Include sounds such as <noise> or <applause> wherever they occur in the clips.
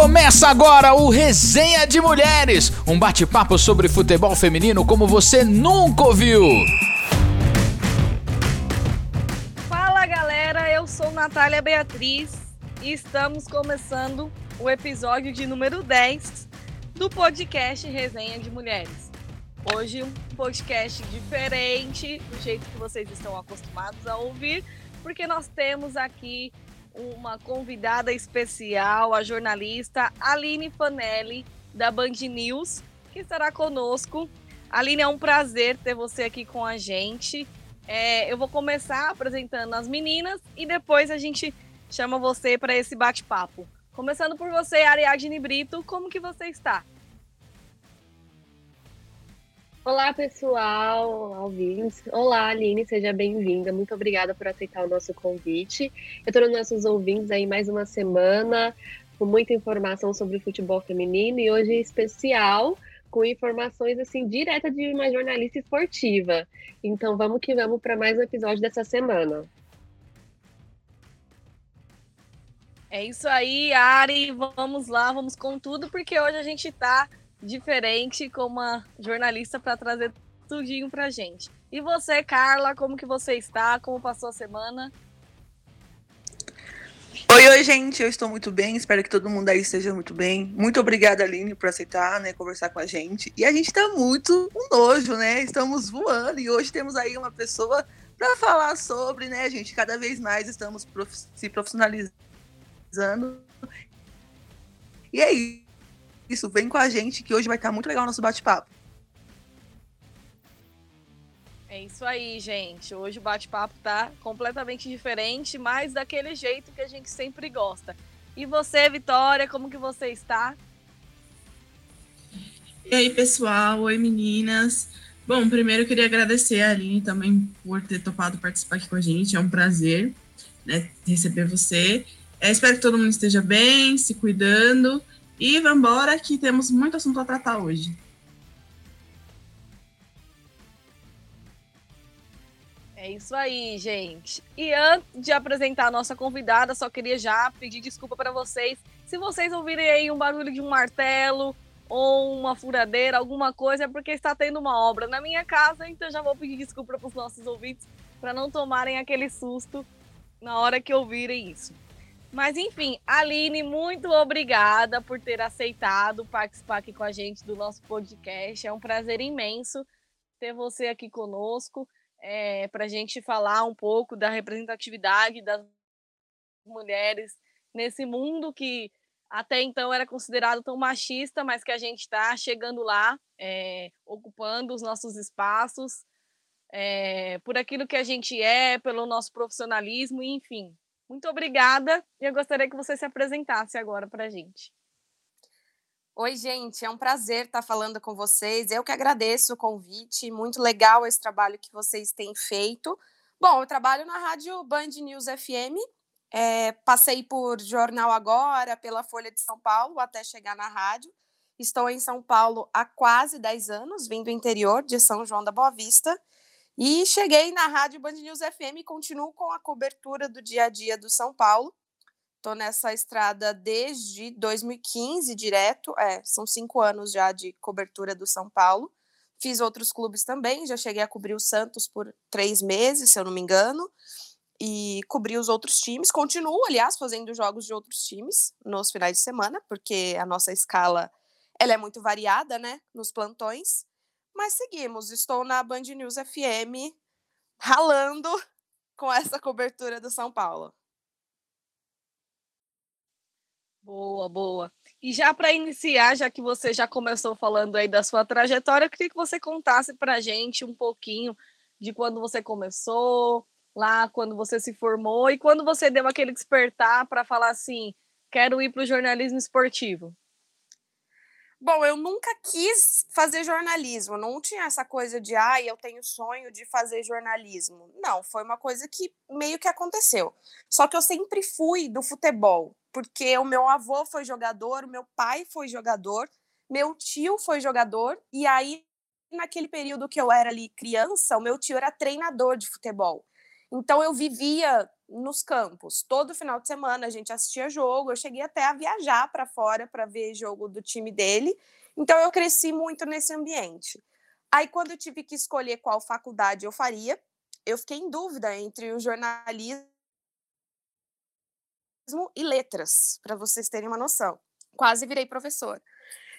Começa agora o Resenha de Mulheres, um bate-papo sobre futebol feminino como você nunca ouviu. Fala galera, eu sou Natália Beatriz e estamos começando o episódio de número 10 do podcast Resenha de Mulheres. Hoje um podcast diferente do jeito que vocês estão acostumados a ouvir, porque nós temos aqui uma convidada especial, a jornalista Aline Fanelli, da Band News, que estará conosco. Aline, é um prazer ter você aqui com a gente. É, eu vou começar apresentando as meninas e depois a gente chama você para esse bate-papo. Começando por você, Ariadne Brito, como que você está? Olá, pessoal, ouvintes. Olá, Aline, seja bem-vinda. Muito obrigada por aceitar o nosso convite. Eu estou nos nossos ouvintes aí mais uma semana com muita informação sobre o futebol feminino e hoje especial com informações assim direta de uma jornalista esportiva. Então vamos que vamos para mais um episódio dessa semana. É isso aí, Ari. Vamos lá, vamos com tudo, porque hoje a gente está diferente com uma jornalista para trazer tudinho pra gente. E você, Carla, como que você está? Como passou a semana? Oi, oi, gente, eu estou muito bem, espero que todo mundo aí esteja muito bem. Muito obrigada, Aline, por aceitar, né, conversar com a gente. E a gente está muito um nojo, né? Estamos voando e hoje temos aí uma pessoa para falar sobre, né, gente? Cada vez mais estamos prof se profissionalizando. E é isso isso, vem com a gente que hoje vai estar muito legal o nosso bate-papo. É isso aí, gente. Hoje o bate-papo tá completamente diferente, mas daquele jeito que a gente sempre gosta. E você, Vitória, como que você está? E aí, pessoal? Oi, meninas. Bom, primeiro eu queria agradecer a Aline também por ter topado participar aqui com a gente. É um prazer né, receber você. É, espero que todo mundo esteja bem, se cuidando. E vamos embora que temos muito assunto a tratar hoje. É isso aí, gente. E antes de apresentar a nossa convidada, só queria já pedir desculpa para vocês. Se vocês ouvirem aí um barulho de um martelo ou uma furadeira, alguma coisa, é porque está tendo uma obra na minha casa, então já vou pedir desculpa para os nossos ouvintes para não tomarem aquele susto na hora que ouvirem isso. Mas enfim, Aline, muito obrigada por ter aceitado participar aqui com a gente do nosso podcast. É um prazer imenso ter você aqui conosco é, para a gente falar um pouco da representatividade das mulheres nesse mundo que até então era considerado tão machista, mas que a gente está chegando lá, é, ocupando os nossos espaços, é, por aquilo que a gente é, pelo nosso profissionalismo, enfim. Muito obrigada e eu gostaria que você se apresentasse agora para a gente. Oi, gente, é um prazer estar falando com vocês. Eu que agradeço o convite, muito legal esse trabalho que vocês têm feito. Bom, eu trabalho na rádio Band News FM, é, passei por Jornal Agora, pela Folha de São Paulo, até chegar na rádio. Estou em São Paulo há quase 10 anos, vim do interior de São João da Boa Vista. E cheguei na Rádio Band News FM e continuo com a cobertura do dia a dia do São Paulo. Estou nessa estrada desde 2015, direto. É, são cinco anos já de cobertura do São Paulo. Fiz outros clubes também, já cheguei a cobrir o Santos por três meses, se eu não me engano, e cobri os outros times. Continuo, aliás, fazendo jogos de outros times nos finais de semana, porque a nossa escala ela é muito variada, né, nos plantões. Mas seguimos, estou na Band News FM ralando com essa cobertura do São Paulo. Boa, boa. E já para iniciar, já que você já começou falando aí da sua trajetória, eu queria que você contasse para a gente um pouquinho de quando você começou, lá quando você se formou e quando você deu aquele despertar para falar assim, quero ir para o jornalismo esportivo. Bom, eu nunca quis fazer jornalismo, não tinha essa coisa de, ah, eu tenho sonho de fazer jornalismo. Não, foi uma coisa que meio que aconteceu. Só que eu sempre fui do futebol, porque o meu avô foi jogador, o meu pai foi jogador, meu tio foi jogador, e aí, naquele período que eu era ali criança, o meu tio era treinador de futebol. Então eu vivia nos campos. Todo final de semana a gente assistia jogo. Eu cheguei até a viajar para fora para ver jogo do time dele. Então eu cresci muito nesse ambiente. Aí quando eu tive que escolher qual faculdade eu faria, eu fiquei em dúvida entre o jornalismo e letras, para vocês terem uma noção. Quase virei professora.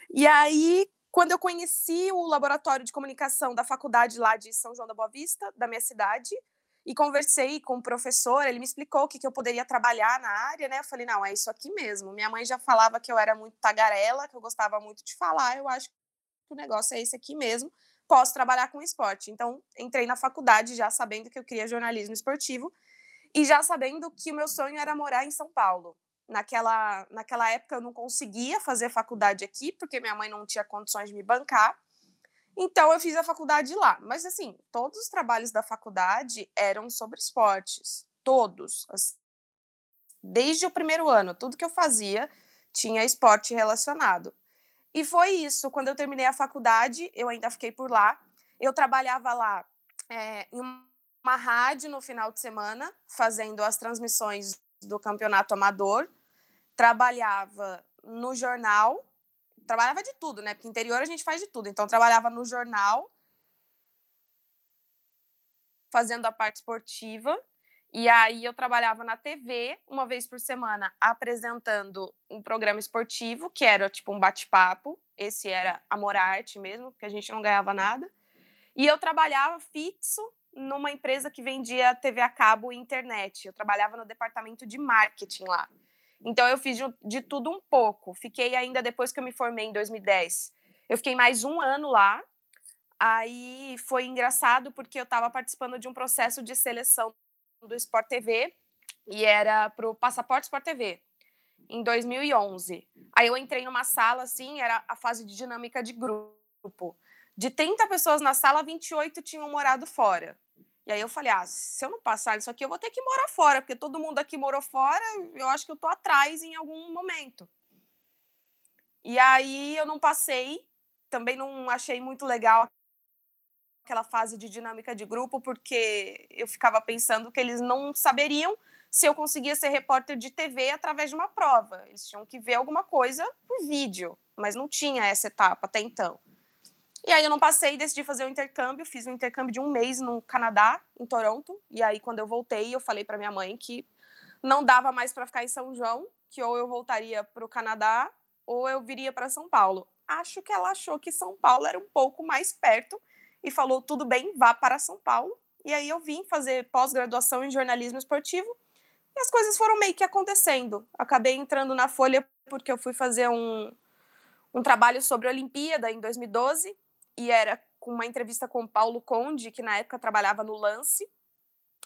E aí, quando eu conheci o laboratório de comunicação da faculdade lá de São João da Boa Vista, da minha cidade, e conversei com o professor, ele me explicou o que, que eu poderia trabalhar na área, né? Eu falei, não, é isso aqui mesmo. Minha mãe já falava que eu era muito tagarela, que eu gostava muito de falar, eu acho que o negócio é esse aqui mesmo. Posso trabalhar com esporte. Então, entrei na faculdade já sabendo que eu queria jornalismo esportivo e já sabendo que o meu sonho era morar em São Paulo. Naquela, naquela época eu não conseguia fazer faculdade aqui, porque minha mãe não tinha condições de me bancar. Então eu fiz a faculdade lá. Mas assim, todos os trabalhos da faculdade eram sobre esportes. Todos. Desde o primeiro ano, tudo que eu fazia tinha esporte relacionado. E foi isso. Quando eu terminei a faculdade, eu ainda fiquei por lá. Eu trabalhava lá é, em uma rádio no final de semana, fazendo as transmissões do campeonato amador. Trabalhava no jornal trabalhava de tudo, né? Porque interior a gente faz de tudo. Então, trabalhava no jornal, fazendo a parte esportiva. E aí eu trabalhava na TV uma vez por semana apresentando um programa esportivo, que era tipo um bate-papo. Esse era Amor Arte mesmo, porque a gente não ganhava nada. E eu trabalhava fixo numa empresa que vendia TV a cabo e internet. Eu trabalhava no departamento de marketing lá. Então eu fiz de, de tudo um pouco. Fiquei ainda depois que eu me formei em 2010. Eu fiquei mais um ano lá. Aí foi engraçado porque eu estava participando de um processo de seleção do Sport TV e era para o Passaporte Sport TV em 2011. Aí eu entrei numa sala assim, era a fase de dinâmica de grupo. De 30 pessoas na sala, 28 tinham morado fora. E aí eu falei, ah, se eu não passar isso aqui, eu vou ter que morar fora, porque todo mundo aqui morou fora, eu acho que eu tô atrás em algum momento. E aí eu não passei, também não achei muito legal aquela fase de dinâmica de grupo, porque eu ficava pensando que eles não saberiam se eu conseguia ser repórter de TV através de uma prova. Eles tinham que ver alguma coisa por vídeo, mas não tinha essa etapa até então. E aí eu não passei, decidi fazer o um intercâmbio, fiz um intercâmbio de um mês no Canadá, em Toronto. E aí quando eu voltei, eu falei para minha mãe que não dava mais para ficar em São João, que ou eu voltaria para o Canadá ou eu viria para São Paulo. Acho que ela achou que São Paulo era um pouco mais perto e falou tudo bem, vá para São Paulo. E aí eu vim fazer pós-graduação em jornalismo esportivo e as coisas foram meio que acontecendo. Acabei entrando na Folha porque eu fui fazer um, um trabalho sobre a Olimpíada em 2012 e era com uma entrevista com o Paulo Conde, que na época trabalhava no Lance,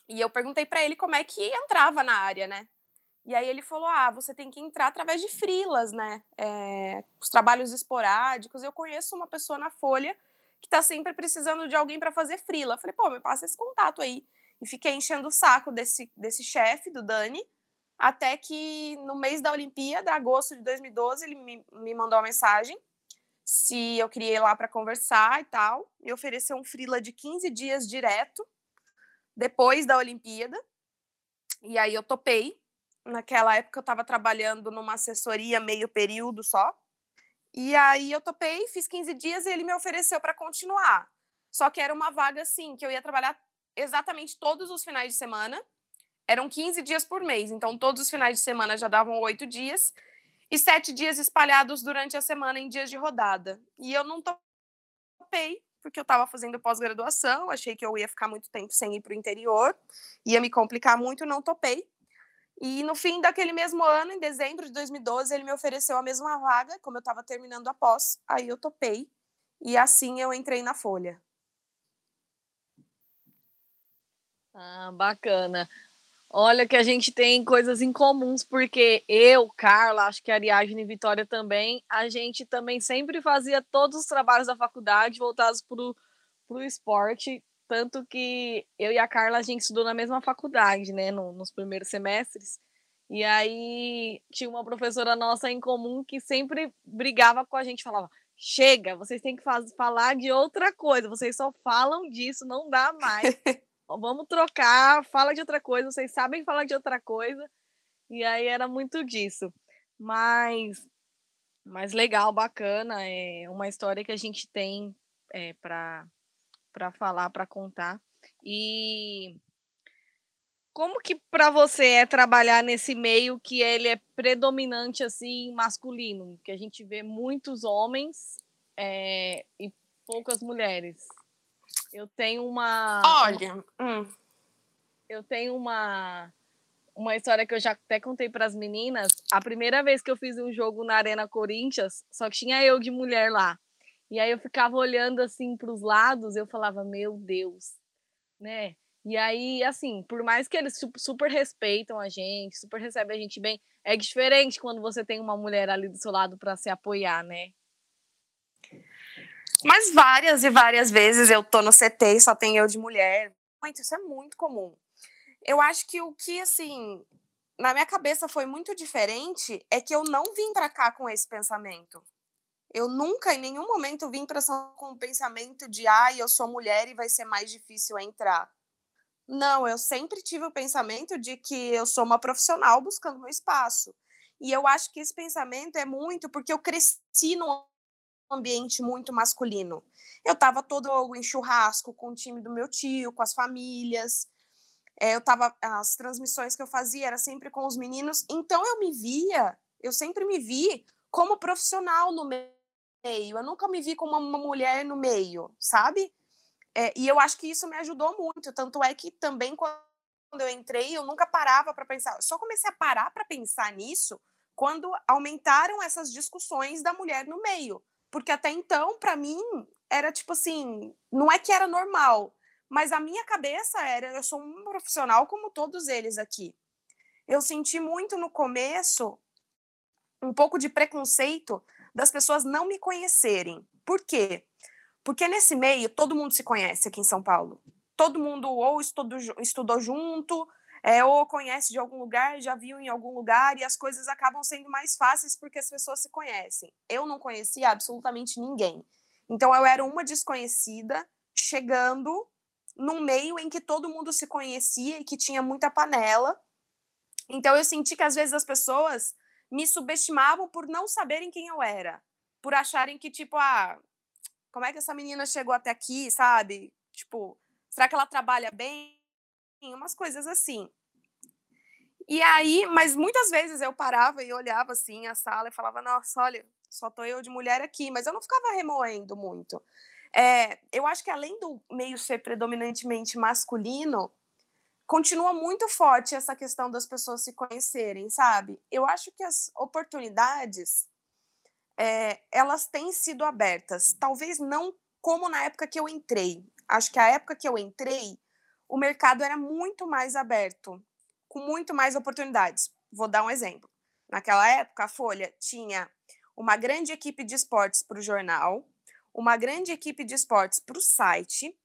e eu perguntei para ele como é que entrava na área, né? E aí ele falou: ah, você tem que entrar através de frilas, né? É, os trabalhos esporádicos. Eu conheço uma pessoa na Folha que está sempre precisando de alguém para fazer frila. Eu falei, pô, me passa esse contato aí. E fiquei enchendo o saco desse, desse chefe, do Dani, até que no mês da Olimpíada, agosto de 2012, ele me, me mandou uma mensagem se eu queria ir lá para conversar e tal. Me ofereceu um frila de 15 dias direto, depois da Olimpíada. E aí eu topei. Naquela época eu estava trabalhando numa assessoria meio período só. E aí eu topei, fiz 15 dias e ele me ofereceu para continuar. Só que era uma vaga assim, que eu ia trabalhar exatamente todos os finais de semana. Eram 15 dias por mês, então todos os finais de semana já davam oito dias e sete dias espalhados durante a semana em dias de rodada. E eu não topei, porque eu estava fazendo pós-graduação, achei que eu ia ficar muito tempo sem ir para o interior, ia me complicar muito, não topei. E no fim daquele mesmo ano, em dezembro de 2012, ele me ofereceu a mesma vaga, como eu estava terminando a pós, aí eu topei, e assim eu entrei na Folha. Ah, bacana. Olha que a gente tem coisas em comuns, porque eu, Carla, acho que a Ariadne e Vitória também, a gente também sempre fazia todos os trabalhos da faculdade voltados para o esporte, tanto que eu e a Carla, a gente estudou na mesma faculdade, né, no, nos primeiros semestres, e aí tinha uma professora nossa em comum que sempre brigava com a gente, falava, chega, vocês têm que faz, falar de outra coisa, vocês só falam disso, não dá mais. <laughs> vamos trocar, fala de outra coisa, vocês sabem falar de outra coisa. E aí era muito disso. Mas, mas legal, bacana, é uma história que a gente tem é, para falar, para contar. E como que para você é trabalhar nesse meio que ele é predominante assim masculino, que a gente vê muitos homens é, e poucas mulheres? Eu tenho uma. Olha, hum. eu tenho uma uma história que eu já até contei para as meninas. A primeira vez que eu fiz um jogo na Arena Corinthians, só que tinha eu de mulher lá. E aí eu ficava olhando assim para os lados, eu falava, meu Deus, né? E aí, assim, por mais que eles super respeitam a gente, super recebem a gente bem, é diferente quando você tem uma mulher ali do seu lado para se apoiar, né? Mas várias e várias vezes eu tô no CT e só tem eu de mulher. Muito, isso é muito comum. Eu acho que o que, assim, na minha cabeça foi muito diferente é que eu não vim para cá com esse pensamento. Eu nunca, em nenhum momento, vim para com o pensamento de, ai, ah, eu sou mulher e vai ser mais difícil entrar. Não, eu sempre tive o pensamento de que eu sou uma profissional buscando meu espaço. E eu acho que esse pensamento é muito porque eu cresci num ambiente muito masculino. Eu estava todo em churrasco com o time do meu tio, com as famílias. É, eu tava as transmissões que eu fazia era sempre com os meninos, então eu me via, eu sempre me vi como profissional no meio. Eu nunca me vi como uma mulher no meio, sabe? É, e eu acho que isso me ajudou muito. Tanto é que também quando eu entrei, eu nunca parava para pensar. Só comecei a parar para pensar nisso quando aumentaram essas discussões da mulher no meio. Porque até então, para mim, era tipo assim, não é que era normal, mas a minha cabeça era, eu sou um profissional como todos eles aqui. Eu senti muito no começo um pouco de preconceito das pessoas não me conhecerem. Por quê? Porque nesse meio todo mundo se conhece aqui em São Paulo. Todo mundo ou estudou, estudou junto, é, ou conhece de algum lugar, já viu em algum lugar, e as coisas acabam sendo mais fáceis porque as pessoas se conhecem. Eu não conhecia absolutamente ninguém. Então eu era uma desconhecida chegando num meio em que todo mundo se conhecia e que tinha muita panela. Então eu senti que às vezes as pessoas me subestimavam por não saberem quem eu era, por acharem que tipo, ah, como é que essa menina chegou até aqui, sabe? Tipo, será que ela trabalha bem? Umas coisas assim. E aí, mas muitas vezes eu parava e olhava assim a sala e falava, nossa, olha, só tô eu de mulher aqui, mas eu não ficava remoendo muito. É, eu acho que além do meio ser predominantemente masculino, continua muito forte essa questão das pessoas se conhecerem, sabe? Eu acho que as oportunidades é, elas têm sido abertas, talvez não como na época que eu entrei. Acho que a época que eu entrei o mercado era muito mais aberto, com muito mais oportunidades. Vou dar um exemplo. Naquela época, a Folha tinha uma grande equipe de esportes para o jornal, uma grande equipe de esportes para o site,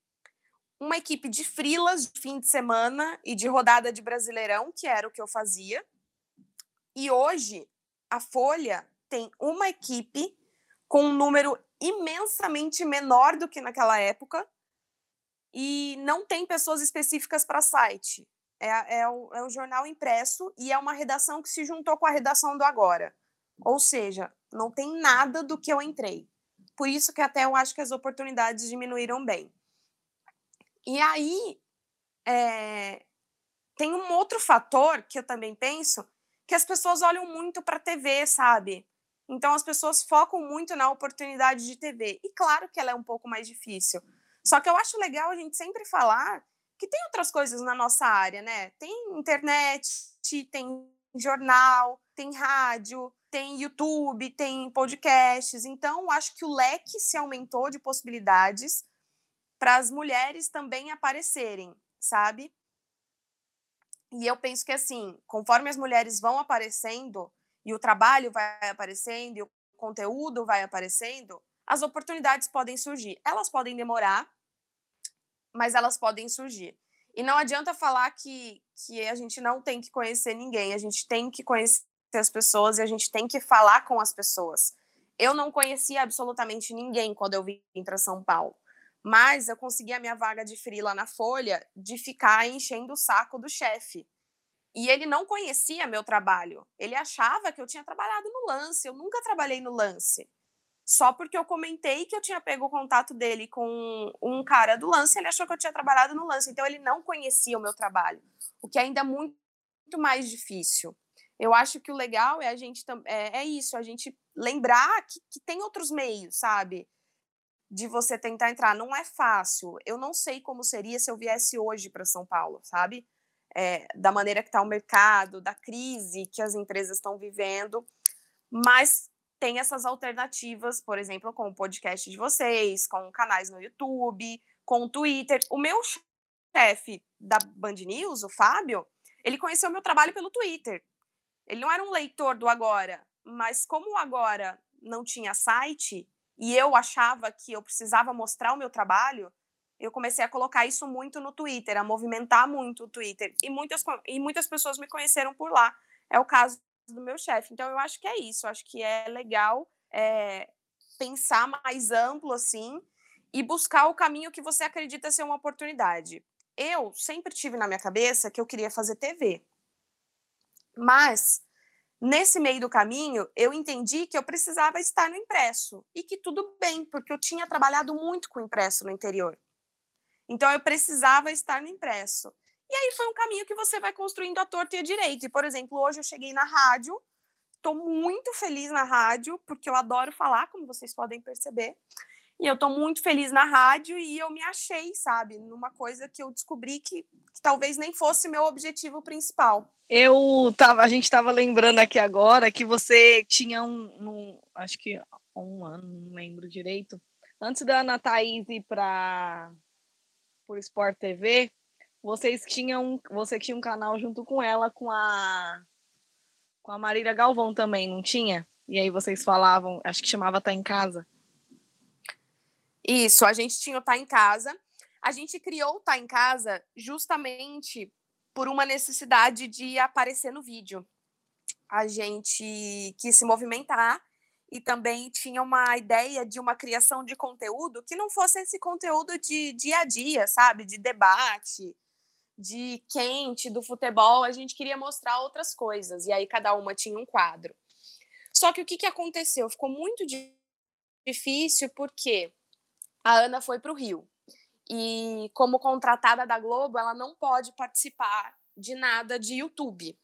uma equipe de frilas de fim de semana e de rodada de Brasileirão, que era o que eu fazia. E hoje, a Folha tem uma equipe com um número imensamente menor do que naquela época, e não tem pessoas específicas para site. É, é, o, é o jornal impresso e é uma redação que se juntou com a redação do Agora. Ou seja, não tem nada do que eu entrei. Por isso que até eu acho que as oportunidades diminuíram bem. E aí, é, tem um outro fator que eu também penso, que as pessoas olham muito para a TV, sabe? Então as pessoas focam muito na oportunidade de TV. E claro que ela é um pouco mais difícil. Só que eu acho legal a gente sempre falar que tem outras coisas na nossa área, né? Tem internet, tem jornal, tem rádio, tem YouTube, tem podcasts. Então, acho que o leque se aumentou de possibilidades para as mulheres também aparecerem, sabe? E eu penso que assim, conforme as mulheres vão aparecendo e o trabalho vai aparecendo e o conteúdo vai aparecendo, as oportunidades podem surgir. Elas podem demorar, mas elas podem surgir. E não adianta falar que, que a gente não tem que conhecer ninguém, a gente tem que conhecer as pessoas e a gente tem que falar com as pessoas. Eu não conhecia absolutamente ninguém quando eu vim para São Paulo, Mas eu consegui a minha vaga de frila na Folha de ficar enchendo o saco do chefe. E ele não conhecia meu trabalho. Ele achava que eu tinha trabalhado no lance. Eu nunca trabalhei no lance. Só porque eu comentei que eu tinha pego o contato dele com um cara do lance, ele achou que eu tinha trabalhado no lance. Então ele não conhecia o meu trabalho, o que ainda é muito mais difícil. Eu acho que o legal é a gente é, é isso, a gente lembrar que, que tem outros meios, sabe? De você tentar entrar. Não é fácil. Eu não sei como seria se eu viesse hoje para São Paulo, sabe? É, da maneira que está o mercado, da crise que as empresas estão vivendo. Mas tem essas alternativas, por exemplo, com o podcast de vocês, com canais no YouTube, com o Twitter. O meu chefe da Band News, o Fábio, ele conheceu meu trabalho pelo Twitter. Ele não era um leitor do Agora, mas como o Agora não tinha site e eu achava que eu precisava mostrar o meu trabalho, eu comecei a colocar isso muito no Twitter, a movimentar muito o Twitter. E muitas, e muitas pessoas me conheceram por lá. É o caso do meu chefe. Então, eu acho que é isso. Eu acho que é legal é, pensar mais amplo, assim, e buscar o caminho que você acredita ser uma oportunidade. Eu sempre tive na minha cabeça que eu queria fazer TV. Mas, nesse meio do caminho, eu entendi que eu precisava estar no impresso. E que tudo bem, porque eu tinha trabalhado muito com impresso no interior. Então, eu precisava estar no impresso. E aí foi um caminho que você vai construindo a torta e a direita. E, por exemplo, hoje eu cheguei na rádio, estou muito feliz na rádio, porque eu adoro falar, como vocês podem perceber. E eu estou muito feliz na rádio e eu me achei, sabe, numa coisa que eu descobri que, que talvez nem fosse meu objetivo principal. Eu tava, a gente estava lembrando aqui agora que você tinha um, um, acho que um ano, não lembro direito, antes da Ana Thaís ir para o Sport TV, vocês tinham, você tinha um canal junto com ela, com a com a Marília Galvão também, não tinha? E aí vocês falavam, acho que chamava Tá em Casa. Isso, a gente tinha o Tá em Casa. A gente criou o Tá em Casa justamente por uma necessidade de aparecer no vídeo. A gente quis se movimentar e também tinha uma ideia de uma criação de conteúdo que não fosse esse conteúdo de dia a dia, sabe? De debate, de quente, do futebol, a gente queria mostrar outras coisas. E aí cada uma tinha um quadro. Só que o que, que aconteceu? Ficou muito difícil porque a Ana foi para o Rio. E como contratada da Globo, ela não pode participar de nada de YouTube.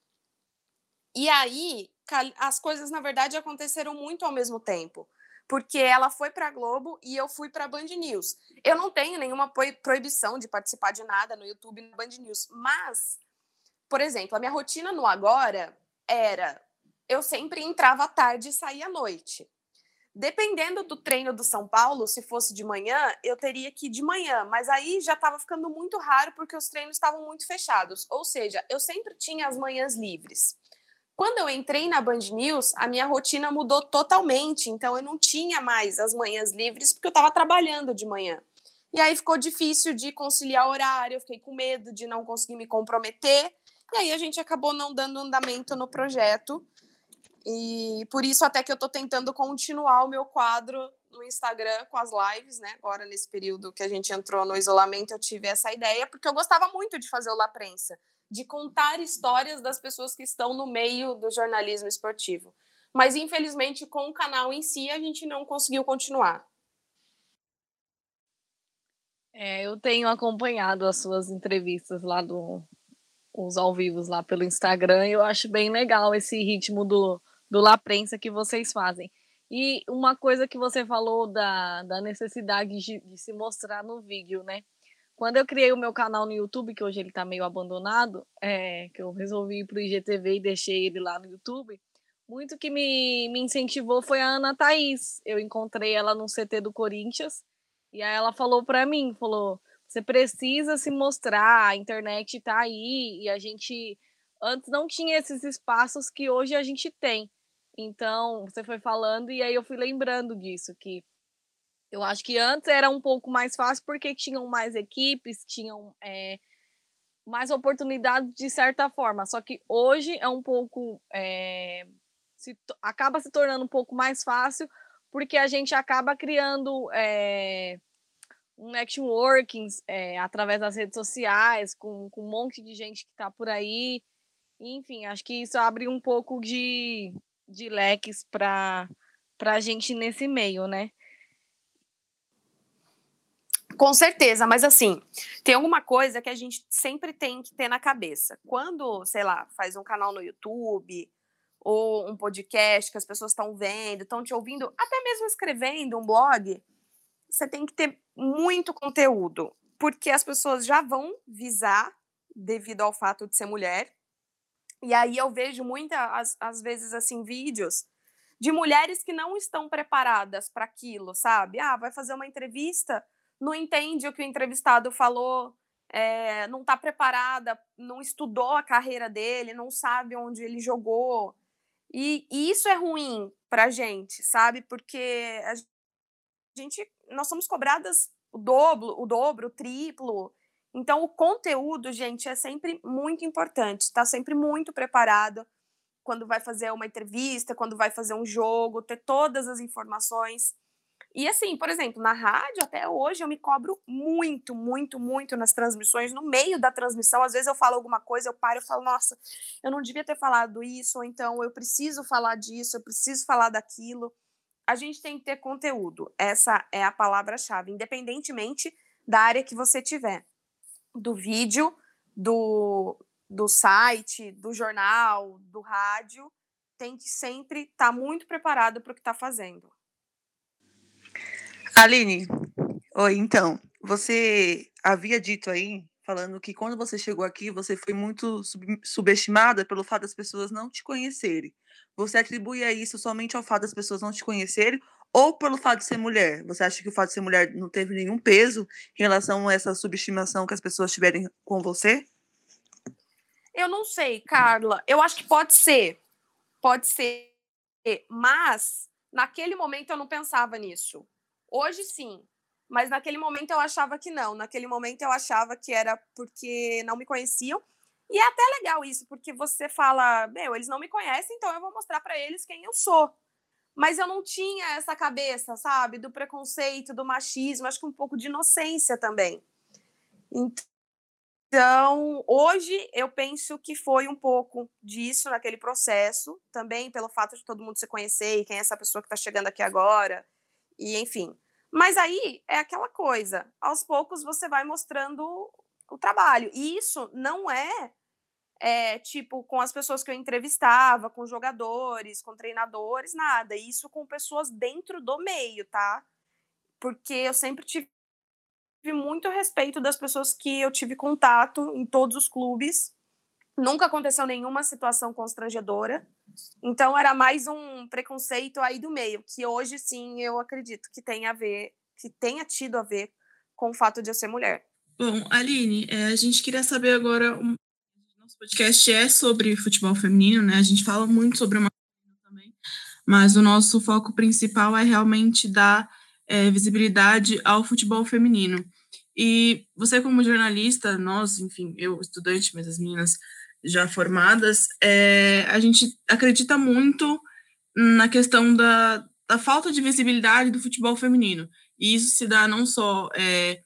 E aí, as coisas, na verdade, aconteceram muito ao mesmo tempo porque ela foi para Globo e eu fui para Band News. Eu não tenho nenhuma proibição de participar de nada no YouTube na Band News, mas, por exemplo, a minha rotina no Agora era eu sempre entrava à tarde e saía à noite. Dependendo do treino do São Paulo, se fosse de manhã, eu teria que ir de manhã, mas aí já estava ficando muito raro porque os treinos estavam muito fechados. Ou seja, eu sempre tinha as manhãs livres. Quando eu entrei na Band News, a minha rotina mudou totalmente, então eu não tinha mais as manhãs livres porque eu estava trabalhando de manhã. E aí ficou difícil de conciliar horário, eu fiquei com medo de não conseguir me comprometer, e aí a gente acabou não dando andamento no projeto. E por isso até que eu estou tentando continuar o meu quadro no Instagram com as lives, né? Agora nesse período que a gente entrou no isolamento, eu tive essa ideia porque eu gostava muito de fazer o La Prensa de contar histórias das pessoas que estão no meio do jornalismo esportivo. Mas, infelizmente, com o canal em si, a gente não conseguiu continuar. É, eu tenho acompanhado as suas entrevistas lá do os ao vivos lá pelo Instagram e eu acho bem legal esse ritmo do, do La Prensa que vocês fazem. E uma coisa que você falou da, da necessidade de, de se mostrar no vídeo, né? Quando eu criei o meu canal no YouTube, que hoje ele está meio abandonado, é, que eu resolvi ir para o IGTV e deixei ele lá no YouTube, muito que me, me incentivou foi a Ana Thaís. Eu encontrei ela no CT do Corinthians e aí ela falou para mim, falou, você precisa se mostrar, a internet está aí e a gente antes não tinha esses espaços que hoje a gente tem. Então, você foi falando e aí eu fui lembrando disso, que eu acho que antes era um pouco mais fácil porque tinham mais equipes, tinham é, mais oportunidades de certa forma. Só que hoje é um pouco. É, se, acaba se tornando um pouco mais fácil porque a gente acaba criando é, um networking é, através das redes sociais, com, com um monte de gente que está por aí. Enfim, acho que isso abre um pouco de, de leques para a gente nesse meio, né? Com certeza, mas assim, tem alguma coisa que a gente sempre tem que ter na cabeça. Quando, sei lá, faz um canal no YouTube ou um podcast que as pessoas estão vendo, estão te ouvindo, até mesmo escrevendo um blog, você tem que ter muito conteúdo, porque as pessoas já vão visar devido ao fato de ser mulher. E aí eu vejo muitas, às vezes, assim, vídeos de mulheres que não estão preparadas para aquilo, sabe? Ah, vai fazer uma entrevista, não entende o que o entrevistado falou, é, não está preparada, não estudou a carreira dele, não sabe onde ele jogou. E, e isso é ruim para a gente, sabe? Porque a gente, nós somos cobradas o dobro, o dobro, o triplo. Então, o conteúdo, gente, é sempre muito importante. Está sempre muito preparado quando vai fazer uma entrevista, quando vai fazer um jogo, ter todas as informações. E assim, por exemplo, na rádio, até hoje, eu me cobro muito, muito, muito nas transmissões. No meio da transmissão, às vezes eu falo alguma coisa, eu paro e falo, nossa, eu não devia ter falado isso, ou então eu preciso falar disso, eu preciso falar daquilo a gente tem que ter conteúdo. Essa é a palavra-chave, independentemente da área que você tiver. Do vídeo, do, do site, do jornal, do rádio, tem que sempre estar tá muito preparado para o que está fazendo. Aline, oi, então, você havia dito aí, falando que quando você chegou aqui, você foi muito sub subestimada pelo fato das pessoas não te conhecerem. Você atribui isso somente ao fato das pessoas não te conhecerem ou pelo fato de ser mulher? Você acha que o fato de ser mulher não teve nenhum peso em relação a essa subestimação que as pessoas tiverem com você? Eu não sei, Carla. Eu acho que pode ser. Pode ser. Mas naquele momento eu não pensava nisso. Hoje sim. Mas naquele momento eu achava que não. Naquele momento eu achava que era porque não me conheciam e é até legal isso, porque você fala, meu, eles não me conhecem, então eu vou mostrar para eles quem eu sou. Mas eu não tinha essa cabeça, sabe, do preconceito, do machismo, acho que um pouco de inocência também. Então, hoje eu penso que foi um pouco disso naquele processo, também pelo fato de todo mundo se conhecer e quem é essa pessoa que está chegando aqui agora, e enfim. Mas aí é aquela coisa, aos poucos você vai mostrando o trabalho. E isso não é, é, tipo, com as pessoas que eu entrevistava, com jogadores, com treinadores, nada. Isso com pessoas dentro do meio, tá? Porque eu sempre tive muito respeito das pessoas que eu tive contato em todos os clubes. Nunca aconteceu nenhuma situação constrangedora. Então era mais um preconceito aí do meio, que hoje sim eu acredito que tenha a ver, que tenha tido a ver com o fato de eu ser mulher. Bom, Aline, é, a gente queria saber agora. Nosso podcast é sobre futebol feminino, né? A gente fala muito sobre masculino também, mas o nosso foco principal é realmente dar é, visibilidade ao futebol feminino. E você, como jornalista, nós, enfim, eu, estudante, mas as meninas já formadas, é, a gente acredita muito na questão da, da falta de visibilidade do futebol feminino. E isso se dá não só é,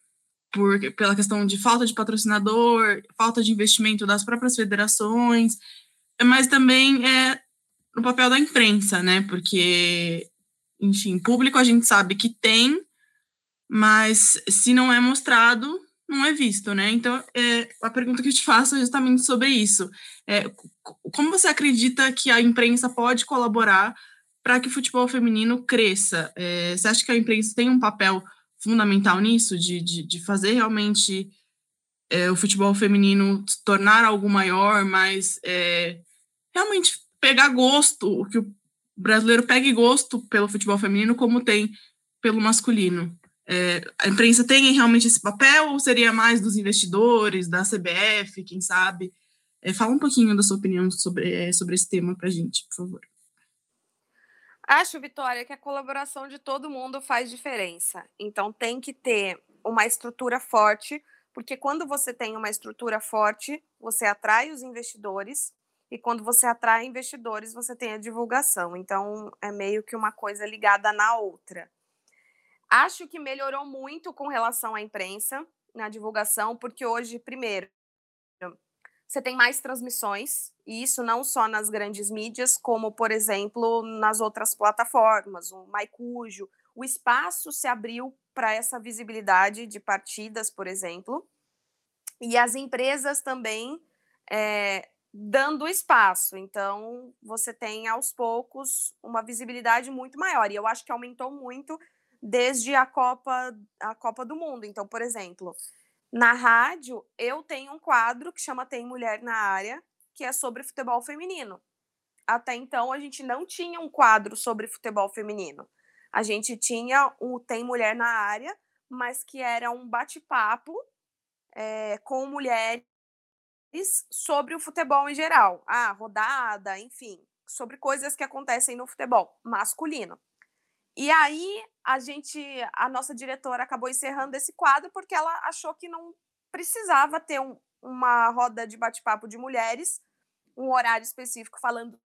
por, pela questão de falta de patrocinador, falta de investimento das próprias federações, mas também é no papel da imprensa, né? Porque, enfim, público a gente sabe que tem, mas se não é mostrado, não é visto, né? Então, é, a pergunta que eu te faço é justamente sobre isso. É, como você acredita que a imprensa pode colaborar para que o futebol feminino cresça? É, você acha que a imprensa tem um papel fundamental nisso, de, de, de fazer realmente é, o futebol feminino se tornar algo maior, mas é, realmente pegar gosto, que o brasileiro pegue gosto pelo futebol feminino como tem pelo masculino. É, a imprensa tem realmente esse papel ou seria mais dos investidores, da CBF, quem sabe? É, fala um pouquinho da sua opinião sobre, é, sobre esse tema para a gente, por favor. Acho, Vitória, que a colaboração de todo mundo faz diferença. Então tem que ter uma estrutura forte, porque quando você tem uma estrutura forte, você atrai os investidores, e quando você atrai investidores, você tem a divulgação. Então é meio que uma coisa ligada na outra. Acho que melhorou muito com relação à imprensa, na divulgação, porque hoje, primeiro, você tem mais transmissões, e isso não só nas grandes mídias, como, por exemplo, nas outras plataformas, o Maicujo. O espaço se abriu para essa visibilidade de partidas, por exemplo, e as empresas também é, dando espaço. Então, você tem aos poucos uma visibilidade muito maior. E eu acho que aumentou muito desde a Copa, a Copa do Mundo. Então, por exemplo, na rádio, eu tenho um quadro que chama Tem Mulher na Área, que é sobre futebol feminino. Até então, a gente não tinha um quadro sobre futebol feminino. A gente tinha o Tem Mulher na Área, mas que era um bate-papo é, com mulheres sobre o futebol em geral. Ah, rodada, enfim, sobre coisas que acontecem no futebol masculino. E aí a gente, a nossa diretora acabou encerrando esse quadro porque ela achou que não precisava ter um, uma roda de bate-papo de mulheres, um horário específico falando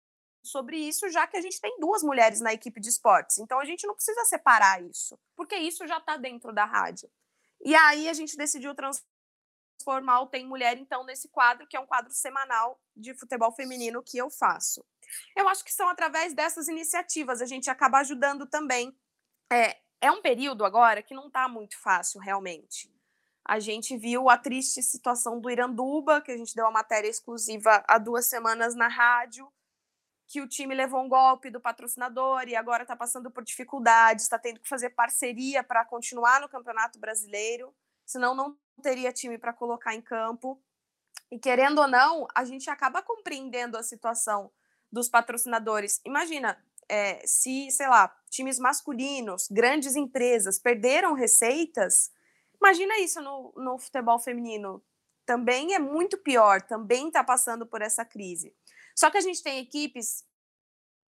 sobre isso, já que a gente tem duas mulheres na equipe de esportes. Então a gente não precisa separar isso, porque isso já está dentro da rádio. E aí a gente decidiu transformar o Tem Mulher, então, nesse quadro, que é um quadro semanal de futebol feminino que eu faço. Eu acho que são através dessas iniciativas a gente acaba ajudando também. É, é um período agora que não está muito fácil, realmente. A gente viu a triste situação do Iranduba, que a gente deu uma matéria exclusiva há duas semanas na rádio, que o time levou um golpe do patrocinador e agora está passando por dificuldades, está tendo que fazer parceria para continuar no Campeonato Brasileiro, senão não teria time para colocar em campo. E querendo ou não, a gente acaba compreendendo a situação dos patrocinadores. Imagina, é, se, sei lá, times masculinos, grandes empresas perderam receitas, imagina isso no, no futebol feminino. Também é muito pior, também está passando por essa crise. Só que a gente tem equipes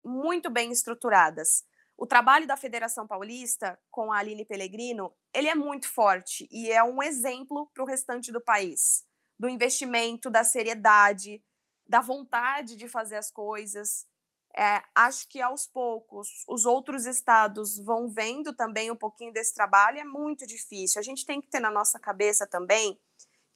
muito bem estruturadas. O trabalho da Federação Paulista com a Aline Pellegrino, ele é muito forte e é um exemplo para o restante do país, do investimento, da seriedade, da vontade de fazer as coisas. É, acho que aos poucos os outros estados vão vendo também um pouquinho desse trabalho. É muito difícil. A gente tem que ter na nossa cabeça também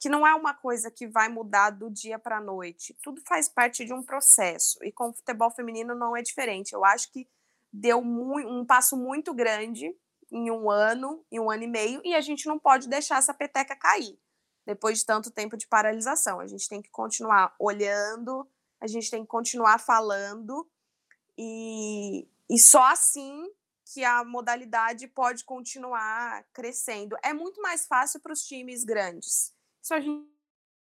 que não é uma coisa que vai mudar do dia para a noite. Tudo faz parte de um processo. E com o futebol feminino não é diferente. Eu acho que deu um passo muito grande em um ano, em um ano e meio, e a gente não pode deixar essa peteca cair depois de tanto tempo de paralisação. A gente tem que continuar olhando, a gente tem que continuar falando, e, e só assim que a modalidade pode continuar crescendo. É muito mais fácil para os times grandes. Isso a gente,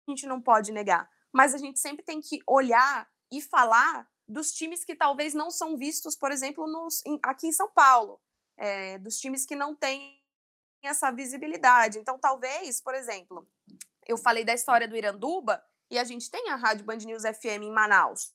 a gente não pode negar. Mas a gente sempre tem que olhar e falar dos times que talvez não são vistos, por exemplo, nos, aqui em São Paulo, é, dos times que não têm essa visibilidade. Então, talvez, por exemplo, eu falei da história do Iranduba e a gente tem a Rádio Band News FM em Manaus.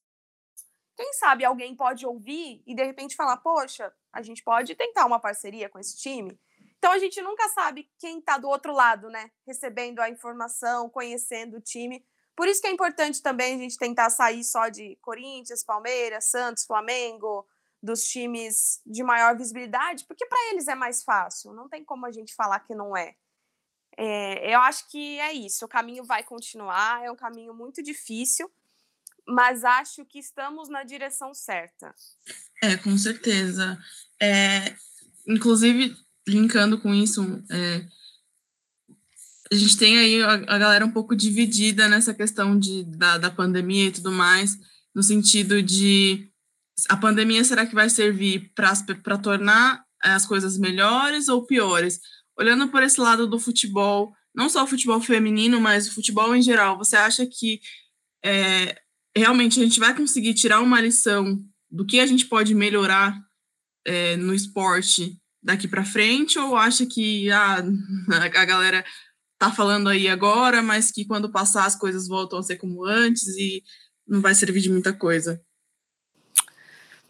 Quem sabe alguém pode ouvir e de repente falar: Poxa, a gente pode tentar uma parceria com esse time. Então a gente nunca sabe quem está do outro lado, né? Recebendo a informação, conhecendo o time. Por isso que é importante também a gente tentar sair só de Corinthians, Palmeiras, Santos, Flamengo, dos times de maior visibilidade, porque para eles é mais fácil. Não tem como a gente falar que não é. É, eu acho que é isso. O caminho vai continuar, é um caminho muito difícil, mas acho que estamos na direção certa. É, com certeza. É, inclusive, linkando com isso, é, a gente tem aí a, a, galera um pouco dividida nessa questão de, da, da pandemia e tudo mais, no sentido de a pandemia será que vai servir para tornar as coisas melhores ou piores? olhando por esse lado do futebol, não só o futebol feminino, mas o futebol em geral, você acha que é, realmente a gente vai conseguir tirar uma lição do que a gente pode melhorar é, no esporte daqui para frente, ou acha que ah, <laughs> a galera tá falando aí agora, mas que quando passar as coisas voltam a ser como antes e não vai servir de muita coisa?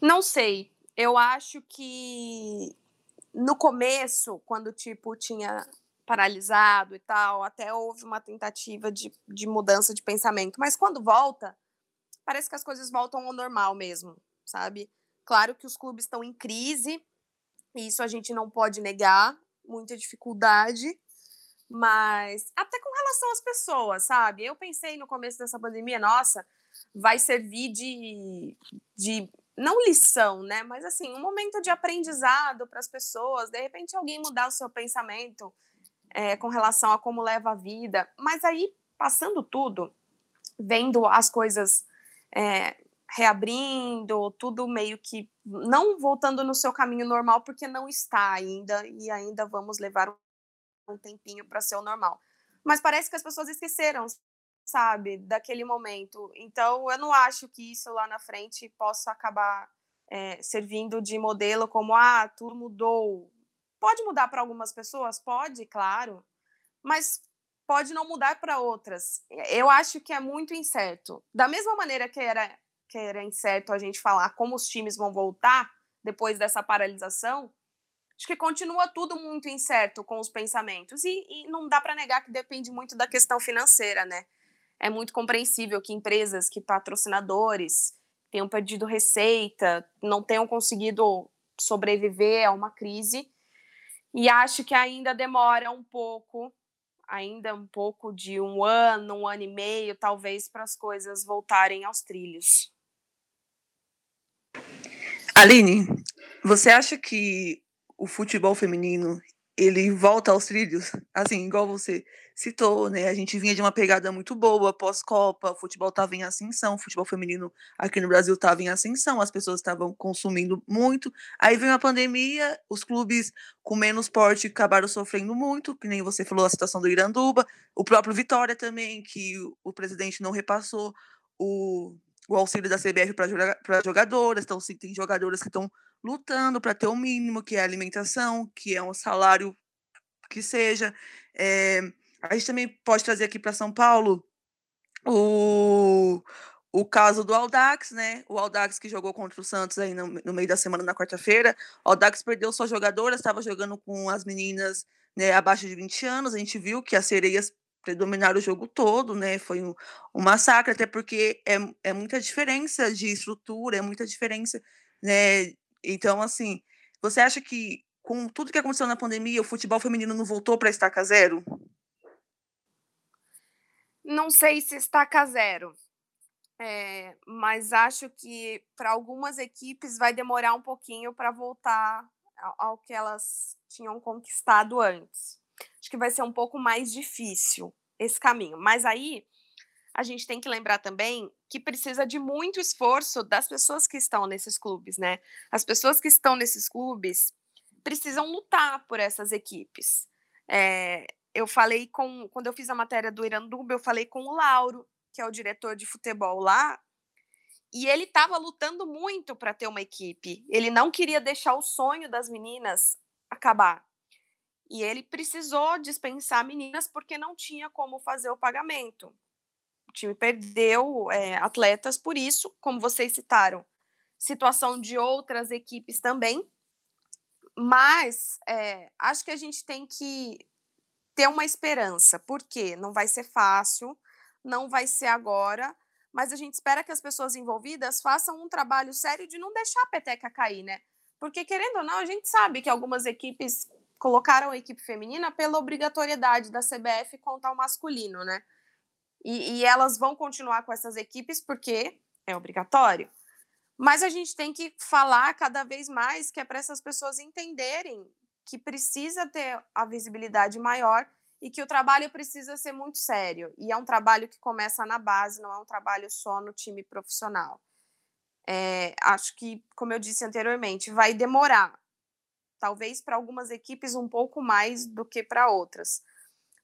Não sei. Eu acho que no começo, quando tipo tinha paralisado e tal, até houve uma tentativa de, de mudança de pensamento. Mas quando volta, parece que as coisas voltam ao normal mesmo, sabe? Claro que os clubes estão em crise, e isso a gente não pode negar, muita dificuldade, mas até com relação às pessoas, sabe? Eu pensei no começo dessa pandemia, nossa, vai servir de, de não lição, né? Mas assim, um momento de aprendizado para as pessoas, de repente alguém mudar o seu pensamento é, com relação a como leva a vida. Mas aí, passando tudo, vendo as coisas é, reabrindo, tudo meio que não voltando no seu caminho normal, porque não está ainda, e ainda vamos levar um tempinho para ser o normal. Mas parece que as pessoas esqueceram, sabe, daquele momento. Então, eu não acho que isso lá na frente possa acabar é, servindo de modelo como, ah, tudo mudou. Pode mudar para algumas pessoas? Pode, claro. Mas pode não mudar para outras. Eu acho que é muito incerto. Da mesma maneira que era, que era incerto a gente falar como os times vão voltar depois dessa paralisação, acho que continua tudo muito incerto com os pensamentos. E, e não dá para negar que depende muito da questão financeira, né? É muito compreensível que empresas, que patrocinadores tenham perdido receita, não tenham conseguido sobreviver a uma crise. E acho que ainda demora um pouco ainda um pouco de um ano, um ano e meio, talvez, para as coisas voltarem aos trilhos. Aline, você acha que o futebol feminino ele volta aos trilhos? Assim, igual você citou, né? A gente vinha de uma pegada muito boa pós-Copa, o futebol estava em ascensão, o futebol feminino aqui no Brasil estava em ascensão, as pessoas estavam consumindo muito. Aí veio a pandemia, os clubes com menos porte acabaram sofrendo muito, que nem você falou a situação do Iranduba, o próprio Vitória também, que o, presidente não repassou o, o auxílio da CBF para jogadoras, então tem jogadoras que estão lutando para ter o mínimo, que é alimentação, que é um salário que seja. É, a gente também pode trazer aqui para São Paulo o, o caso do Aldax, né? O Aldax que jogou contra o Santos aí no, no meio da semana, na quarta-feira. O Aldax perdeu sua jogadora, estava jogando com as meninas né, abaixo de 20 anos. A gente viu que as sereias predominaram o jogo todo, né? Foi um, um massacre, até porque é, é muita diferença de estrutura, é muita diferença, né? Então, assim, você acha que com tudo que aconteceu na pandemia, o futebol feminino não voltou para estaca zero? Não sei se estaca zero, é, mas acho que para algumas equipes vai demorar um pouquinho para voltar ao, ao, que elas tinham conquistado antes. Acho que vai ser um pouco mais difícil esse caminho. Mas aí a gente tem que lembrar também que precisa de muito esforço das pessoas que estão nesses clubes, né? As pessoas que estão nesses clubes precisam lutar por essas equipes. É, eu falei com, quando eu fiz a matéria do Iranduba, eu falei com o Lauro, que é o diretor de futebol lá, e ele estava lutando muito para ter uma equipe. Ele não queria deixar o sonho das meninas acabar. E ele precisou dispensar meninas porque não tinha como fazer o pagamento. O time perdeu é, atletas por isso, como vocês citaram. Situação de outras equipes também. Mas é, acho que a gente tem que ter uma esperança, porque não vai ser fácil, não vai ser agora, mas a gente espera que as pessoas envolvidas façam um trabalho sério de não deixar a peteca cair, né? Porque, querendo ou não, a gente sabe que algumas equipes colocaram a equipe feminina pela obrigatoriedade da CBF contra o masculino, né? E, e elas vão continuar com essas equipes porque é obrigatório. Mas a gente tem que falar cada vez mais que é para essas pessoas entenderem que precisa ter a visibilidade maior e que o trabalho precisa ser muito sério. E é um trabalho que começa na base, não é um trabalho só no time profissional. É, acho que, como eu disse anteriormente, vai demorar. Talvez para algumas equipes um pouco mais do que para outras.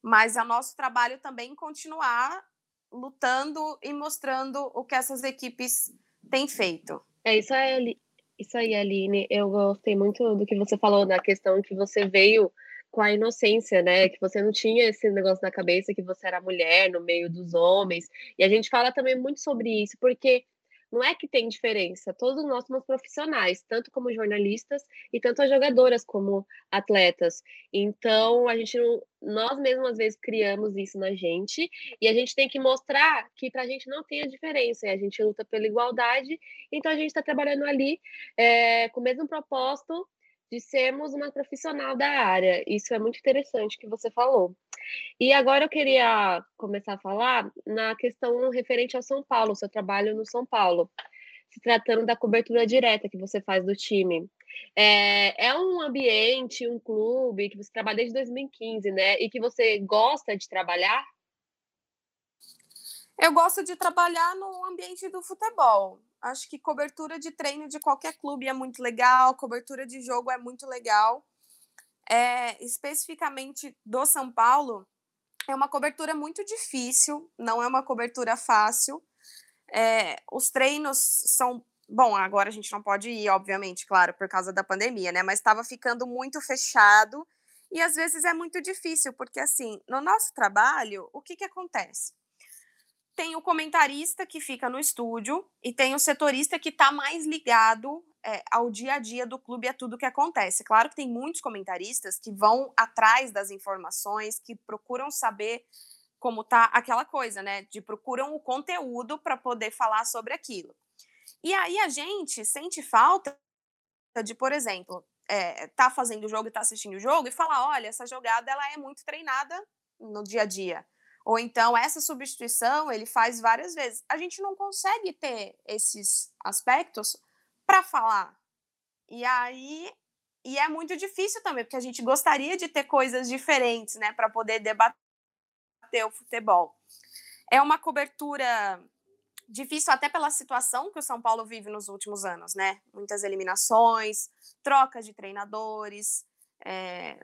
Mas é nosso trabalho também continuar lutando e mostrando o que essas equipes têm feito. É isso aí, isso aí, Aline. Eu gostei muito do que você falou na questão que você veio com a inocência, né? Que você não tinha esse negócio na cabeça que você era mulher no meio dos homens. E a gente fala também muito sobre isso, porque não é que tem diferença, todos nós somos profissionais, tanto como jornalistas e tanto as jogadoras como atletas. Então, a gente nós mesmos às vezes criamos isso na gente e a gente tem que mostrar que para a gente não tem a diferença, a gente luta pela igualdade, então a gente está trabalhando ali é, com o mesmo propósito de sermos uma profissional da área. Isso é muito interessante que você falou. E agora eu queria começar a falar na questão referente ao São Paulo, seu trabalho no São Paulo, se tratando da cobertura direta que você faz do time. É, é um ambiente, um clube que você trabalha desde 2015, né? E que você gosta de trabalhar? Eu gosto de trabalhar no ambiente do futebol. Acho que cobertura de treino de qualquer clube é muito legal, cobertura de jogo é muito legal. É, especificamente do São Paulo, é uma cobertura muito difícil, não é uma cobertura fácil. É, os treinos são. Bom, agora a gente não pode ir, obviamente, claro, por causa da pandemia, né? Mas estava ficando muito fechado e às vezes é muito difícil, porque assim, no nosso trabalho, o que, que acontece? Tem o comentarista que fica no estúdio e tem o setorista que está mais ligado é, ao dia a dia do clube, a tudo que acontece. Claro que tem muitos comentaristas que vão atrás das informações, que procuram saber como tá aquela coisa, né? De procuram o conteúdo para poder falar sobre aquilo. E aí a gente sente falta de, por exemplo, é, tá fazendo o jogo e tá assistindo o jogo e falar, olha, essa jogada ela é muito treinada no dia a dia. Ou então essa substituição ele faz várias vezes. A gente não consegue ter esses aspectos para falar. E aí e é muito difícil também, porque a gente gostaria de ter coisas diferentes, né, para poder debater o futebol. É uma cobertura difícil até pela situação que o São Paulo vive nos últimos anos, né? Muitas eliminações, trocas de treinadores, é,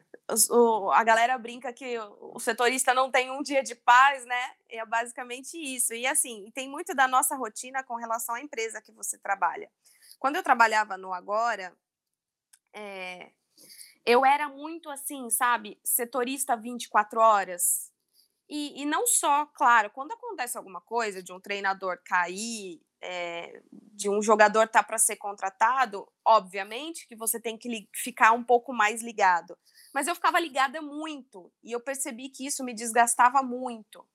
o, a galera brinca que o setorista não tem um dia de paz, né? É basicamente isso. E assim, tem muito da nossa rotina com relação à empresa que você trabalha. Quando eu trabalhava no Agora, é, eu era muito assim, sabe, setorista 24 horas. E, e não só, claro, quando acontece alguma coisa de um treinador cair, é, de um jogador tá para ser contratado, obviamente que você tem que ficar um pouco mais ligado. Mas eu ficava ligada muito e eu percebi que isso me desgastava muito.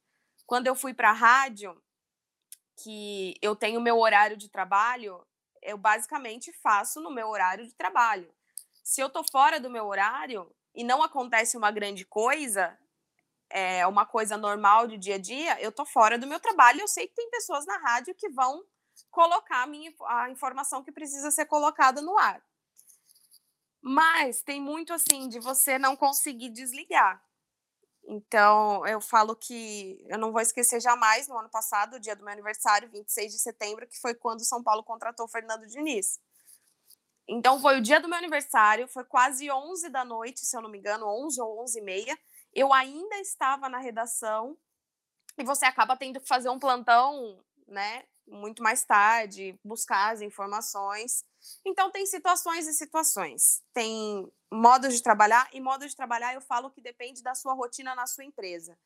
Quando eu fui para a rádio, que eu tenho meu horário de trabalho, eu basicamente faço no meu horário de trabalho. Se eu tô fora do meu horário e não acontece uma grande coisa, é uma coisa normal de dia a dia, eu tô fora do meu trabalho. Eu sei que tem pessoas na rádio que vão colocar a, minha, a informação que precisa ser colocada no ar. Mas tem muito assim de você não conseguir desligar. Então, eu falo que eu não vou esquecer jamais, no ano passado, o dia do meu aniversário, 26 de setembro, que foi quando o São Paulo contratou o Fernando Diniz. Então, foi o dia do meu aniversário, foi quase 11 da noite, se eu não me engano, 11 ou 11 e meia. Eu ainda estava na redação e você acaba tendo que fazer um plantão, né, muito mais tarde, buscar as informações. Então, tem situações e situações. Tem modos de trabalhar, e modo de trabalhar eu falo que depende da sua rotina na sua empresa.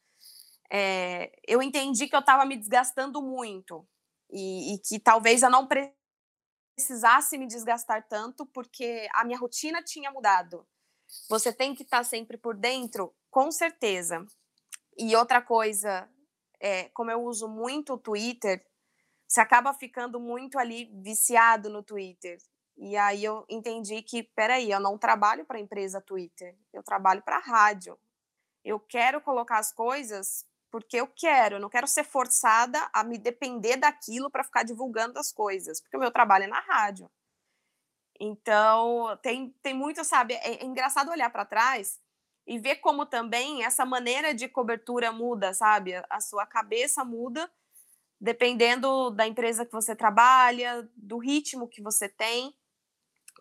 É, eu entendi que eu estava me desgastando muito e, e, que talvez eu não precisasse me desgastar tanto porque a minha rotina tinha mudado. Você tem que estar tá sempre por dentro, com certeza. E outra coisa, é, como eu uso muito o Twitter, você acaba ficando muito ali viciado no Twitter. E aí eu entendi que, peraí, eu não trabalho para a empresa Twitter, eu trabalho para a rádio. Eu quero colocar as coisas porque eu quero, eu não quero ser forçada a me depender daquilo para ficar divulgando as coisas, porque o meu trabalho é na rádio. Então, tem, tem muito, sabe? É, é engraçado olhar para trás e ver como também essa maneira de cobertura muda, sabe? A sua cabeça muda dependendo da empresa que você trabalha, do ritmo que você tem,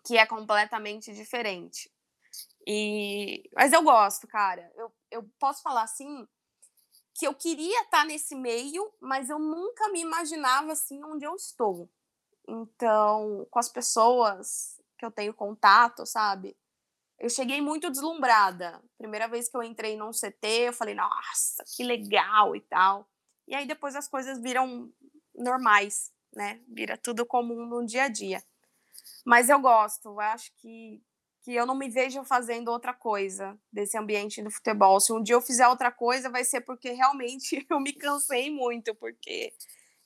que é completamente diferente. E, mas eu gosto, cara. Eu, eu posso falar assim que eu queria estar nesse meio, mas eu nunca me imaginava assim onde eu estou. Então, com as pessoas que eu tenho contato, sabe? Eu cheguei muito deslumbrada. Primeira vez que eu entrei num CT, eu falei, nossa, que legal e tal. E aí depois as coisas viram normais, né? Vira tudo comum no dia a dia. Mas eu gosto, eu acho que, que eu não me vejo fazendo outra coisa desse ambiente do futebol. Se um dia eu fizer outra coisa, vai ser porque realmente <laughs> eu me cansei muito, porque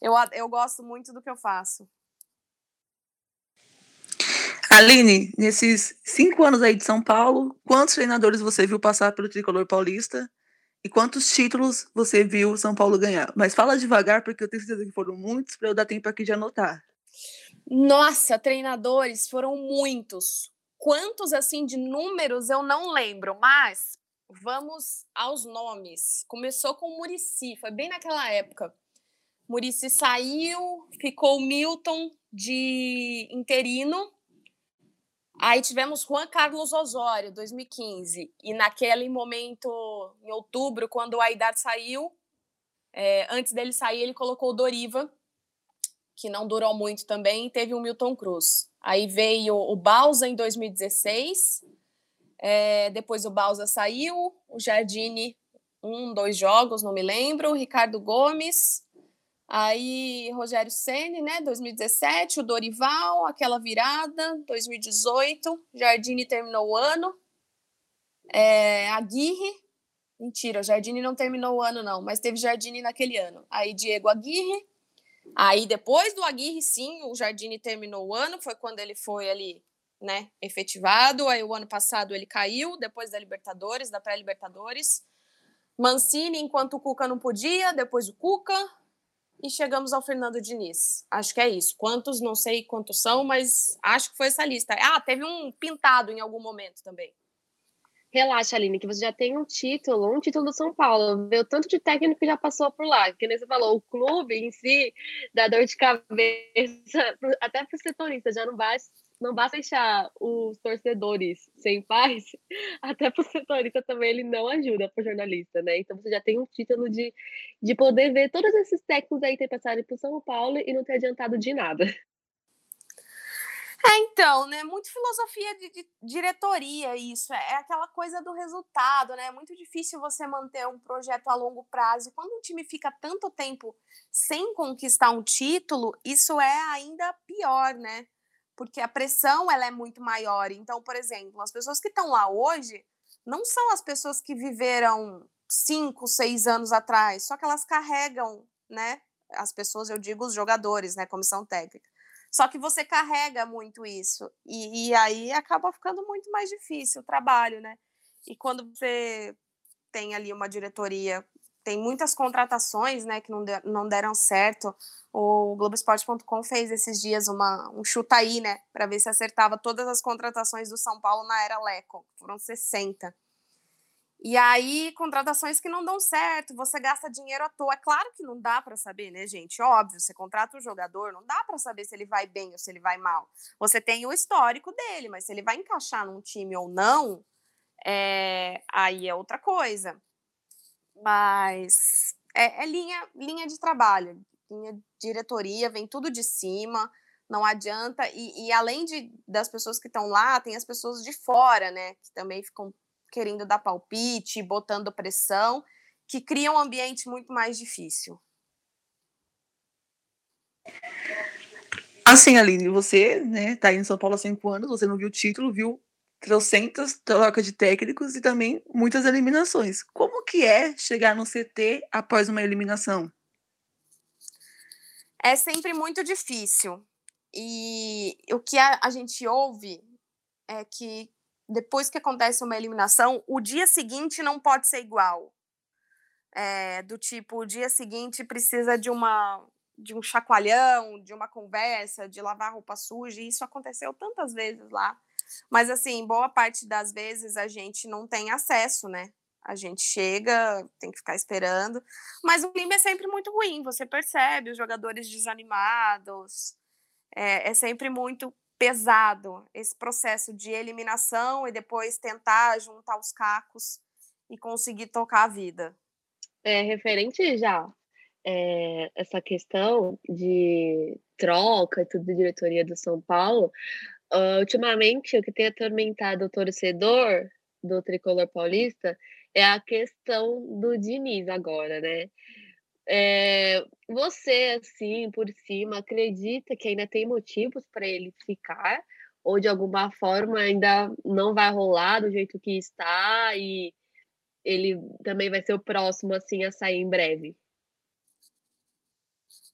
eu, eu gosto muito do que eu faço. Aline, nesses cinco anos aí de São Paulo, quantos treinadores você viu passar pelo tricolor paulista? E quantos títulos você viu São Paulo ganhar? Mas fala devagar, porque eu tenho certeza que foram muitos, para eu dar tempo aqui de anotar. Nossa, treinadores foram muitos. Quantos, assim, de números eu não lembro, mas vamos aos nomes. Começou com o Murici, foi bem naquela época. Murici saiu, ficou o Milton de interino. Aí tivemos Juan Carlos Osório, 2015. E naquele momento, em outubro, quando o Aidar saiu, é, antes dele sair, ele colocou o Doriva, que não durou muito também, e teve o Milton Cruz. Aí veio o Balsa em 2016, é, depois o Balsa saiu, o Jardine, um, dois jogos, não me lembro, o Ricardo Gomes, Aí Rogério Ceni, né, 2017, o Dorival, aquela virada, 2018, Jardine terminou o ano. É, Aguirre, mentira, Jardine não terminou o ano não, mas teve Jardine naquele ano. Aí Diego Aguirre. Aí depois do Aguirre, sim, o Jardine terminou o ano, foi quando ele foi ali, né, efetivado. Aí o ano passado ele caiu depois da Libertadores, da pré-Libertadores. Mancini, enquanto o Cuca não podia, depois o Cuca, e chegamos ao Fernando Diniz. Acho que é isso. Quantos, não sei quantos são, mas acho que foi essa lista. Ah, teve um pintado em algum momento também. Relaxa, Aline, que você já tem um título, um título do São Paulo. Vê o tanto de técnico que já passou por lá. Que nem você falou, o clube em si dá dor de cabeça, até para os setoristas, já não basta não basta deixar os torcedores sem paz, <laughs> até para o setorista também ele não ajuda para o jornalista, né? Então você já tem um título de, de poder ver todos esses técnicos aí ter passado por São Paulo e não ter adiantado de nada. É, então, né? Muito filosofia de, de, diretoria, isso. É aquela coisa do resultado, né? É muito difícil você manter um projeto a longo prazo. Quando um time fica tanto tempo sem conquistar um título, isso é ainda pior, né? Porque a pressão ela é muito maior. Então, por exemplo, as pessoas que estão lá hoje não são as pessoas que viveram cinco, seis anos atrás, só que elas carregam, né? As pessoas, eu digo os jogadores, né? Comissão técnica. Só que você carrega muito isso e, e aí acaba ficando muito mais difícil o trabalho, né? E quando você tem ali uma diretoria tem muitas contratações né, que não, de, não deram certo. O Globoesporte.com fez esses dias uma, um chuta aí, né, para ver se acertava todas as contratações do São Paulo na era Leco. Foram 60. E aí, contratações que não dão certo, você gasta dinheiro à toa. É claro que não dá para saber, né, gente? Óbvio, você contrata um jogador, não dá para saber se ele vai bem ou se ele vai mal. Você tem o histórico dele, mas se ele vai encaixar num time ou não, é... aí é outra coisa. Mas é, é linha, linha de trabalho, linha diretoria, vem tudo de cima, não adianta. E, e além de, das pessoas que estão lá, tem as pessoas de fora, né? Que também ficam querendo dar palpite, botando pressão, que criam um ambiente muito mais difícil. Assim, Aline, você, né, tá aí em São Paulo há cinco anos, você não viu o título, viu trocentas trocas de técnicos e também muitas eliminações. Como que é chegar no CT após uma eliminação? É sempre muito difícil. E o que a, a gente ouve é que depois que acontece uma eliminação, o dia seguinte não pode ser igual. É, do tipo, o dia seguinte precisa de uma de um chacoalhão, de uma conversa, de lavar roupa suja, e isso aconteceu tantas vezes lá. Mas, assim, boa parte das vezes a gente não tem acesso, né? A gente chega, tem que ficar esperando. Mas o clima é sempre muito ruim, você percebe os jogadores desanimados. É, é sempre muito pesado esse processo de eliminação e depois tentar juntar os cacos e conseguir tocar a vida. É, referente já é, essa questão de troca e tudo de diretoria do São Paulo, Uh, ultimamente, o que tem atormentado o torcedor do tricolor paulista é a questão do Diniz agora, né? É, você, assim, por cima, acredita que ainda tem motivos para ele ficar? Ou de alguma forma ainda não vai rolar do jeito que está e ele também vai ser o próximo, assim, a sair em breve?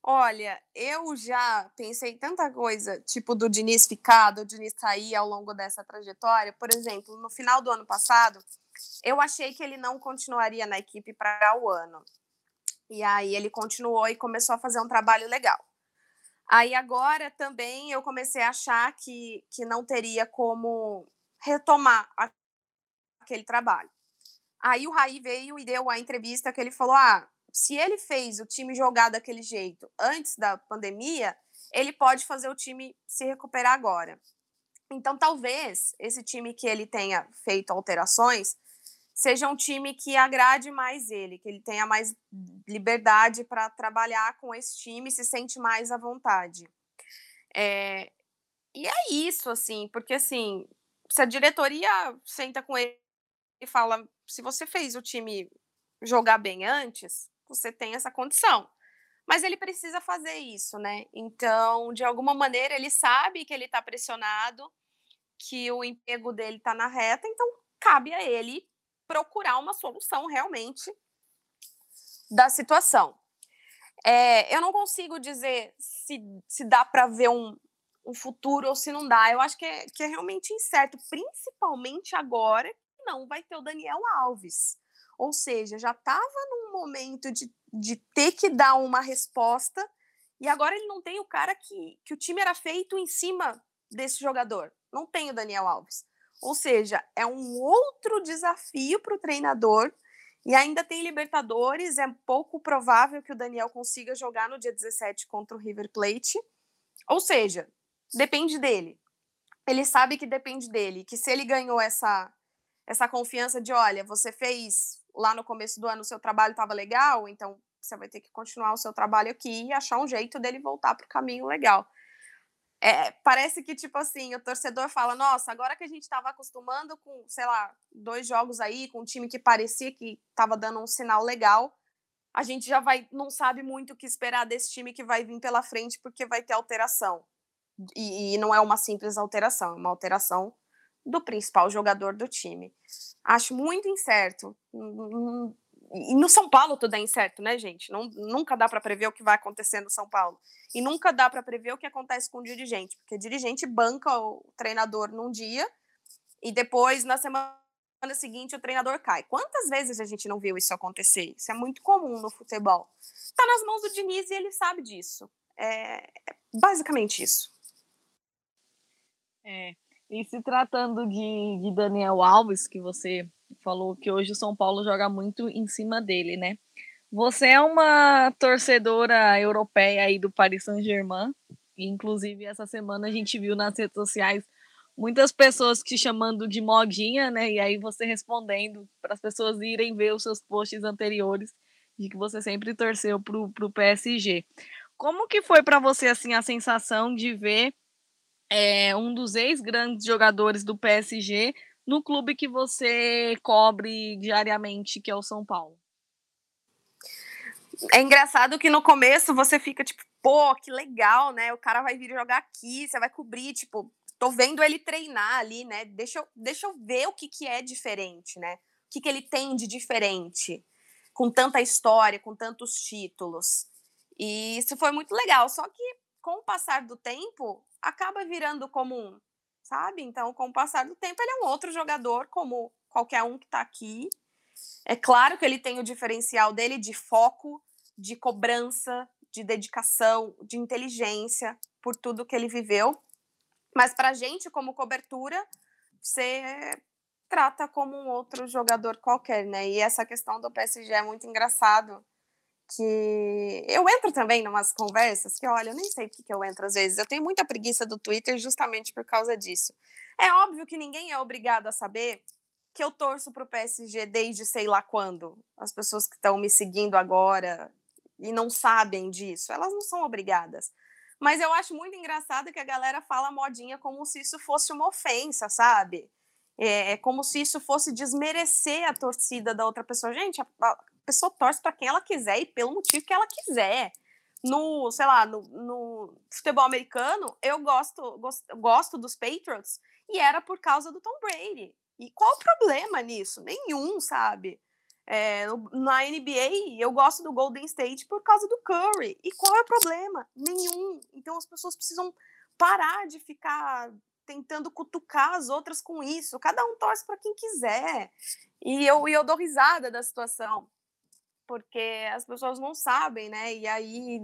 Olha, eu já pensei tanta coisa, tipo do Diniz ficar, do Diniz sair ao longo dessa trajetória. Por exemplo, no final do ano passado, eu achei que ele não continuaria na equipe para o ano. E aí ele continuou e começou a fazer um trabalho legal. Aí agora também eu comecei a achar que, que não teria como retomar aquele trabalho. Aí o Raí veio e deu a entrevista que ele falou: ah, se ele fez o time jogar daquele jeito antes da pandemia, ele pode fazer o time se recuperar agora. Então, talvez esse time que ele tenha feito alterações seja um time que agrade mais ele, que ele tenha mais liberdade para trabalhar com esse time, se sente mais à vontade. É, e é isso, assim, porque assim, se a diretoria senta com ele e fala: se você fez o time jogar bem antes, você tem essa condição. Mas ele precisa fazer isso, né? Então, de alguma maneira, ele sabe que ele está pressionado, que o emprego dele está na reta, então cabe a ele procurar uma solução realmente da situação. É, eu não consigo dizer se, se dá para ver um, um futuro ou se não dá. Eu acho que é, que é realmente incerto, principalmente agora que não vai ter o Daniel Alves. Ou seja, já estava num momento de, de ter que dar uma resposta e agora ele não tem o cara que, que o time era feito em cima desse jogador. Não tem o Daniel Alves. Ou seja, é um outro desafio para o treinador e ainda tem Libertadores. É pouco provável que o Daniel consiga jogar no dia 17 contra o River Plate. Ou seja, depende dele. Ele sabe que depende dele, que se ele ganhou essa essa confiança de, olha, você fez lá no começo do ano o seu trabalho estava legal, então você vai ter que continuar o seu trabalho aqui e achar um jeito dele voltar para o caminho legal. É, parece que, tipo assim, o torcedor fala: nossa, agora que a gente estava acostumando com, sei lá, dois jogos aí, com um time que parecia que estava dando um sinal legal, a gente já vai, não sabe muito o que esperar desse time que vai vir pela frente, porque vai ter alteração. E, e não é uma simples alteração, é uma alteração do principal jogador do time. Acho muito incerto. E no São Paulo tudo é incerto, né, gente? Não, nunca dá para prever o que vai acontecer no São Paulo. E nunca dá para prever o que acontece com o dirigente, porque o dirigente banca o treinador num dia e depois, na semana seguinte, o treinador cai. Quantas vezes a gente não viu isso acontecer? Isso é muito comum no futebol. Está nas mãos do Diniz e ele sabe disso. É, é basicamente isso. É. E se tratando de, de Daniel Alves, que você falou que hoje o São Paulo joga muito em cima dele, né? Você é uma torcedora europeia aí do Paris Saint-Germain. Inclusive, essa semana a gente viu nas redes sociais muitas pessoas te chamando de modinha, né? E aí você respondendo para as pessoas irem ver os seus posts anteriores de que você sempre torceu pro, pro PSG. Como que foi para você assim a sensação de ver é, um dos ex-grandes jogadores do PSG no clube que você cobre diariamente, que é o São Paulo. É engraçado que no começo você fica tipo, pô, que legal, né? O cara vai vir jogar aqui, você vai cobrir, tipo, tô vendo ele treinar ali, né? Deixa eu, deixa eu ver o que, que é diferente, né? O que, que ele tem de diferente, com tanta história, com tantos títulos. E isso foi muito legal. Só que com o passar do tempo, acaba virando comum, sabe? Então, com o passar do tempo, ele é um outro jogador, como qualquer um que está aqui. É claro que ele tem o diferencial dele de foco, de cobrança, de dedicação, de inteligência por tudo que ele viveu. Mas para a gente, como cobertura, você trata como um outro jogador qualquer, né? E essa questão do PSG é muito engraçado que eu entro também em umas conversas que, olha, eu nem sei o que, que eu entro às vezes. Eu tenho muita preguiça do Twitter justamente por causa disso. É óbvio que ninguém é obrigado a saber que eu torço para o PSG desde sei lá quando. As pessoas que estão me seguindo agora e não sabem disso, elas não são obrigadas. Mas eu acho muito engraçado que a galera fala modinha como se isso fosse uma ofensa, sabe? É, é como se isso fosse desmerecer a torcida da outra pessoa. Gente, a, a pessoa torce para quem ela quiser e pelo motivo que ela quiser. No, sei lá, no, no futebol americano, eu gosto, gosto, gosto dos Patriots e era por causa do Tom Brady. E qual o problema nisso? Nenhum, sabe? É, na NBA, eu gosto do Golden State por causa do Curry. E qual é o problema? Nenhum. Então as pessoas precisam parar de ficar tentando cutucar as outras com isso. Cada um torce para quem quiser. E eu, e eu dou risada da situação. Porque as pessoas não sabem, né? E aí,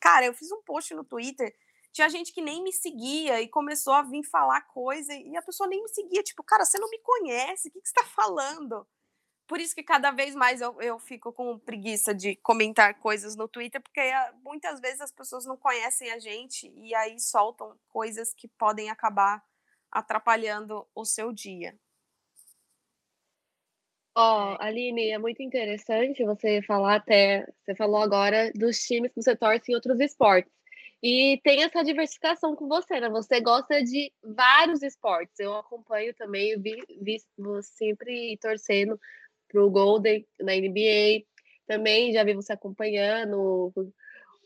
cara, eu fiz um post no Twitter tinha gente que nem me seguia e começou a vir falar coisa e a pessoa nem me seguia. Tipo, cara, você não me conhece, o que, que você está falando? Por isso que cada vez mais eu, eu fico com preguiça de comentar coisas no Twitter, porque ah, muitas vezes as pessoas não conhecem a gente e aí soltam coisas que podem acabar atrapalhando o seu dia. Ó, Aline, é muito interessante você falar até. Você falou agora dos times que você torce em outros esportes. E tem essa diversificação com você, né? Você gosta de vários esportes. Eu acompanho também, vi, vi sempre torcendo para o Golden na NBA. Também já vi você acompanhando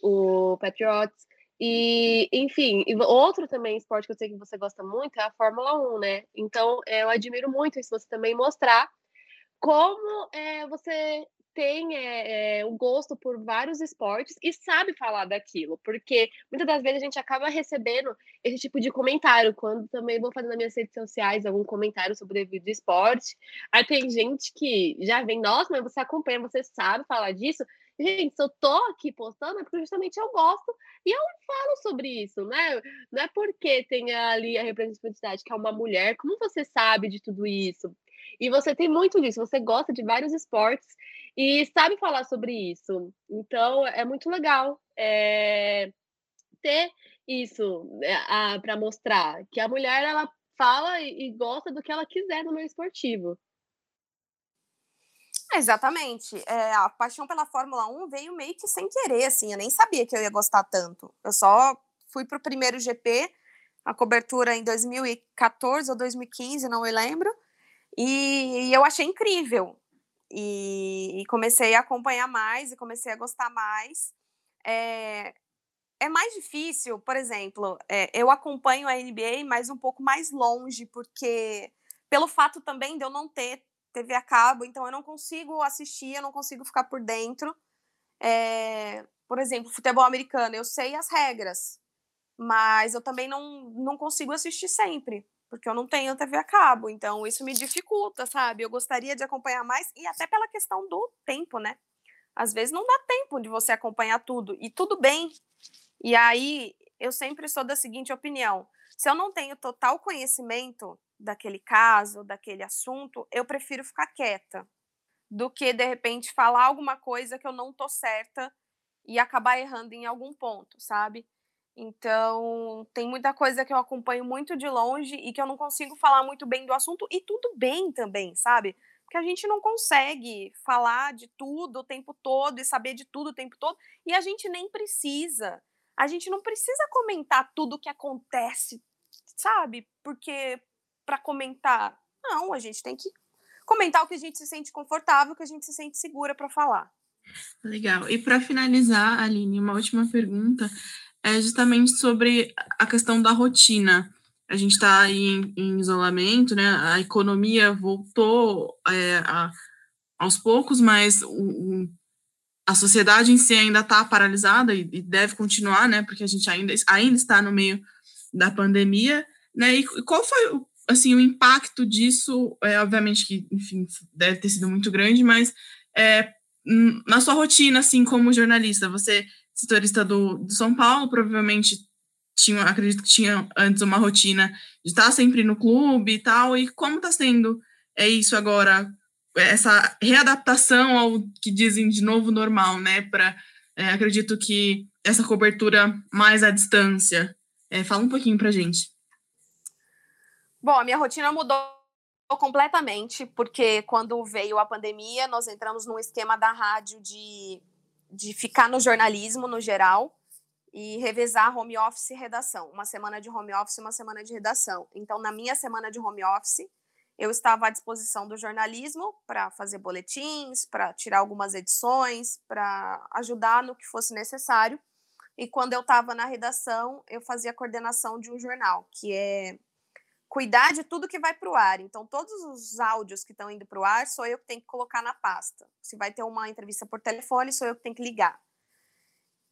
o, o Patriots. E, enfim, outro também esporte que eu sei que você gosta muito é a Fórmula 1, né? Então, eu admiro muito isso, você também mostrar como é, você tem é, é, um gosto por vários esportes e sabe falar daquilo, porque muitas das vezes a gente acaba recebendo esse tipo de comentário, quando também vou fazer nas minhas redes sociais algum comentário sobre o esporte, aí tem gente que já vem, nossa, mas você acompanha, você sabe falar disso, Gente, se eu tô aqui postando é porque justamente eu gosto e eu falo sobre isso, né? Não é porque tem ali a representatividade que é uma mulher, como você sabe de tudo isso? E você tem muito disso, você gosta de vários esportes e sabe falar sobre isso. Então, é muito legal é, ter isso é, para mostrar que a mulher ela fala e, e gosta do que ela quiser no meio esportivo. Exatamente. É, a paixão pela Fórmula 1 veio meio que sem querer, assim. Eu nem sabia que eu ia gostar tanto. Eu só fui para o primeiro GP, a cobertura em 2014 ou 2015, não me lembro. E, e eu achei incrível. E, e, comecei a acompanhar mais e comecei a gostar mais. É, é mais difícil, por exemplo, é, eu acompanho a NBA, mas um pouco mais longe, porque pelo fato também de eu não ter TV a cabo, então eu não consigo assistir, eu não consigo ficar por dentro. É, por exemplo, futebol americano, eu sei as regras, mas eu também não, não consigo assistir sempre porque eu não tenho TV a cabo, então isso me dificulta, sabe? Eu gostaria de acompanhar mais e até pela questão do tempo, né? Às vezes não dá tempo de você acompanhar tudo e tudo bem. E aí eu sempre sou da seguinte opinião: se eu não tenho total conhecimento daquele caso, daquele assunto, eu prefiro ficar quieta do que de repente falar alguma coisa que eu não tô certa e acabar errando em algum ponto, sabe? Então, tem muita coisa que eu acompanho muito de longe e que eu não consigo falar muito bem do assunto, e tudo bem também, sabe? Porque a gente não consegue falar de tudo o tempo todo e saber de tudo o tempo todo, e a gente nem precisa. A gente não precisa comentar tudo o que acontece, sabe? Porque para comentar, não, a gente tem que comentar o que a gente se sente confortável, o que a gente se sente segura para falar. Legal. E para finalizar, Aline, uma última pergunta é justamente sobre a questão da rotina. A gente está aí em, em, isolamento, né? A economia voltou é, a, aos poucos, mas o, o, a sociedade em si ainda está paralisada e, e, deve continuar, né? Porque a gente ainda, ainda está no meio da pandemia, né? E qual foi assim o impacto disso? É, obviamente que, enfim, deve ter sido muito grande, mas é, na sua rotina, assim, como jornalista, você setorista do, do São Paulo, provavelmente tinha, acredito que tinha antes uma rotina de estar sempre no clube e tal, e como está sendo é isso agora, essa readaptação ao que dizem de novo normal, né, para, é, acredito que essa cobertura mais à distância, é, fala um pouquinho para gente. Bom, a minha rotina mudou completamente, porque quando veio a pandemia, nós entramos num esquema da rádio de de ficar no jornalismo no geral e revezar home office e redação. Uma semana de home office uma semana de redação. Então, na minha semana de home office, eu estava à disposição do jornalismo para fazer boletins, para tirar algumas edições, para ajudar no que fosse necessário. E quando eu estava na redação, eu fazia a coordenação de um jornal, que é cuidar de tudo que vai para o ar. Então, todos os áudios que estão indo para o ar, sou eu que tenho que colocar na pasta. Se vai ter uma entrevista por telefone, sou eu que tenho que ligar.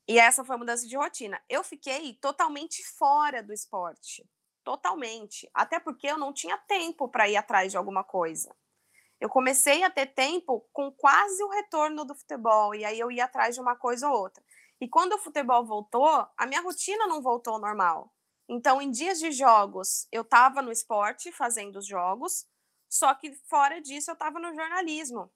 E essa foi a mudança de rotina. Eu fiquei totalmente fora do esporte. Totalmente. Até porque eu não tinha tempo para ir atrás de alguma coisa. Eu comecei a ter tempo com quase o retorno do futebol. E aí eu ia atrás de uma coisa ou outra. E quando o futebol voltou, a minha rotina não voltou ao normal. Então, em dias de jogos, eu estava no esporte, fazendo os jogos, só que fora disso, eu estava no jornalismo.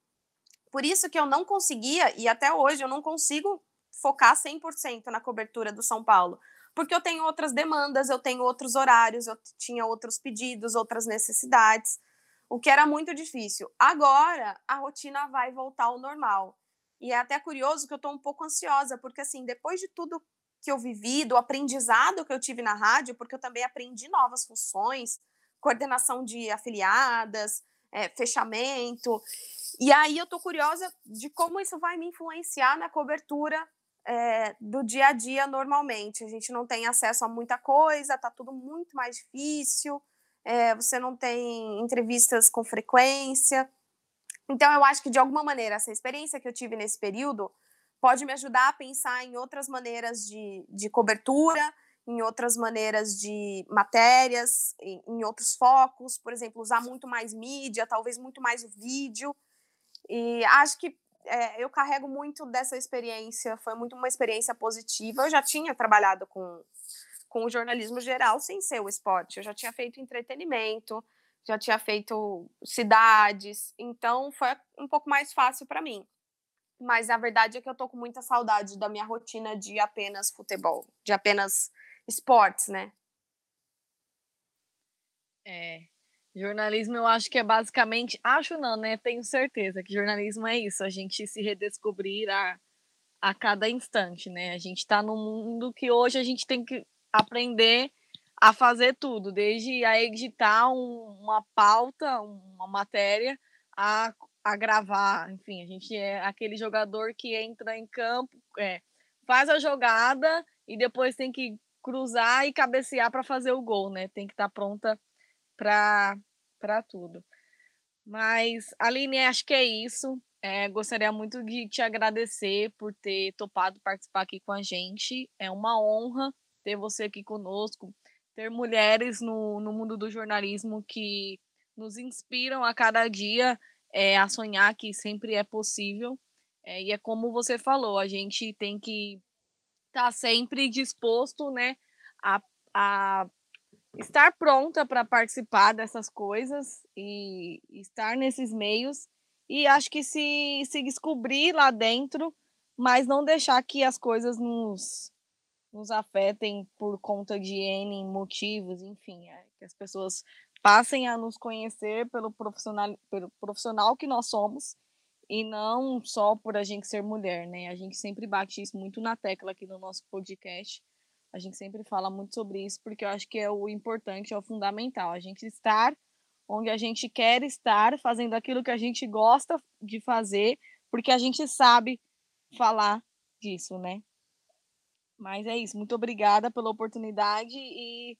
Por isso que eu não conseguia, e até hoje eu não consigo focar 100% na cobertura do São Paulo, porque eu tenho outras demandas, eu tenho outros horários, eu tinha outros pedidos, outras necessidades, o que era muito difícil. Agora, a rotina vai voltar ao normal. E é até curioso que eu estou um pouco ansiosa, porque assim, depois de tudo que eu vivi, do aprendizado que eu tive na rádio, porque eu também aprendi novas funções, coordenação de afiliadas, é, fechamento. E aí eu estou curiosa de como isso vai me influenciar na cobertura é, do dia a dia normalmente. A gente não tem acesso a muita coisa, está tudo muito mais difícil, é, você não tem entrevistas com frequência. Então, eu acho que, de alguma maneira, essa experiência que eu tive nesse período pode me ajudar a pensar em outras maneiras de, de cobertura, em outras maneiras de matérias, em, em, outros focos, por exemplo, usar muito mais mídia, talvez muito mais o vídeo. E acho que é, eu carrego muito dessa experiência, foi muito uma experiência positiva. Eu já tinha trabalhado com, com o jornalismo geral sem ser o esporte, eu já tinha feito entretenimento, já tinha feito cidades, então foi um pouco mais fácil para mim. Mas a verdade é que eu tô com muita saudade da minha rotina de apenas futebol, de apenas esportes, né? É. Jornalismo eu acho que é basicamente, acho não, né? Tenho certeza que jornalismo é isso, a gente se redescobrir a, a cada instante, né? A gente está num mundo que hoje a gente tem que aprender a fazer tudo, desde a editar um, uma pauta, uma matéria, a, a gravar. Enfim, a gente é aquele jogador que entra em campo, é, faz a jogada e depois tem que cruzar e cabecear para fazer o gol, né? Tem que estar tá pronta para tudo. Mas, Aline, acho que é isso. É, gostaria muito de te agradecer por ter topado participar aqui com a gente. É uma honra ter você aqui conosco ter mulheres no, no mundo do jornalismo que nos inspiram a cada dia é, a sonhar que sempre é possível. É, e é como você falou, a gente tem que estar tá sempre disposto né, a, a estar pronta para participar dessas coisas e estar nesses meios. E acho que se, se descobrir lá dentro, mas não deixar que as coisas nos, nos afetem por conta de N motivos, enfim, é, que as pessoas passem a nos conhecer pelo profissional, pelo profissional que nós somos e não só por a gente ser mulher, né? A gente sempre bate isso muito na tecla aqui no nosso podcast. A gente sempre fala muito sobre isso porque eu acho que é o importante, é o fundamental, a gente estar onde a gente quer estar, fazendo aquilo que a gente gosta de fazer, porque a gente sabe falar disso, né? Mas é isso. Muito obrigada pela oportunidade e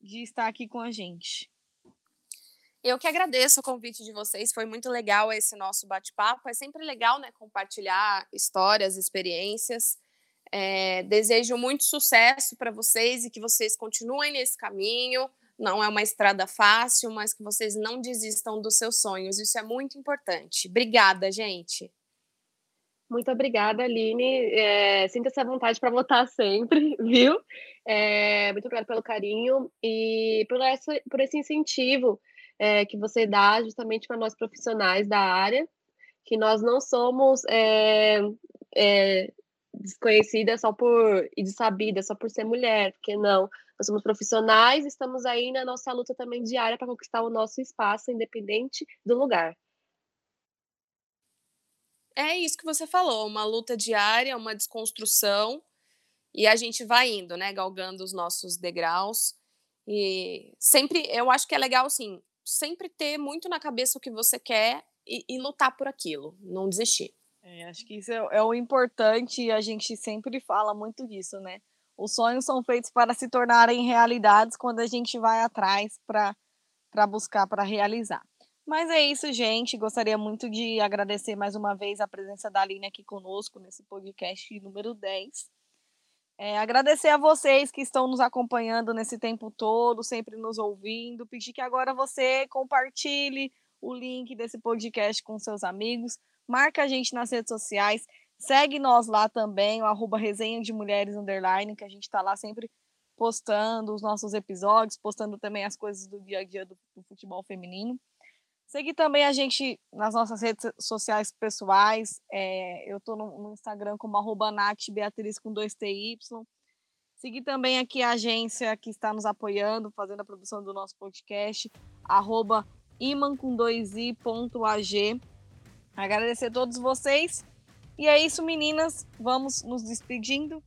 de estar aqui com a gente. Eu que agradeço o convite de vocês, foi muito legal esse nosso bate-papo. É sempre legal, né, compartilhar histórias, experiências. É, desejo muito sucesso para vocês e que vocês continuem nesse caminho. Não é uma estrada fácil, mas que vocês não desistam dos seus sonhos. Isso é muito importante. Obrigada, gente. Muito obrigada, Aline. É, sinta essa vontade para votar sempre, <laughs> viu? É, muito obrigada pelo carinho e por, essa, por esse incentivo é, que você dá justamente para nós profissionais da área, que nós não somos é, é, desconhecidas só por e desabidas só por ser mulher, porque não. Nós somos profissionais, estamos aí na nossa luta também diária para conquistar o nosso espaço, independente do lugar. É isso que você falou, uma luta diária, uma desconstrução, e a gente vai indo, né, galgando os nossos degraus. E sempre, eu acho que é legal, assim, sempre ter muito na cabeça o que você quer e, e lutar por aquilo, não desistir. É, acho que isso é, é o importante e a gente sempre fala muito disso, né? Os sonhos são feitos para se tornarem realidades quando a gente vai atrás para buscar, para realizar. Mas é isso, gente. Gostaria muito de agradecer mais uma vez a presença da Aline aqui conosco nesse podcast número 10. É, agradecer a vocês que estão nos acompanhando nesse tempo todo, sempre nos ouvindo. Pedir que agora você compartilhe o link desse podcast com seus amigos. Marca a gente nas redes sociais. Segue nós lá também, o arroba resenha de mulheres underline, que a gente está lá sempre postando os nossos episódios, postando também as coisas do dia a dia do, do futebol feminino. Seguir também a gente nas nossas redes sociais pessoais. É, eu estou no, no, Instagram como arroba Beatriz com dois TY. Seguir também aqui a agência que está nos apoiando, fazendo a produção do nosso podcast, arroba iman com dois i ponto ag. Agradecer a todos vocês. E é isso, meninas. Vamos nos despedindo,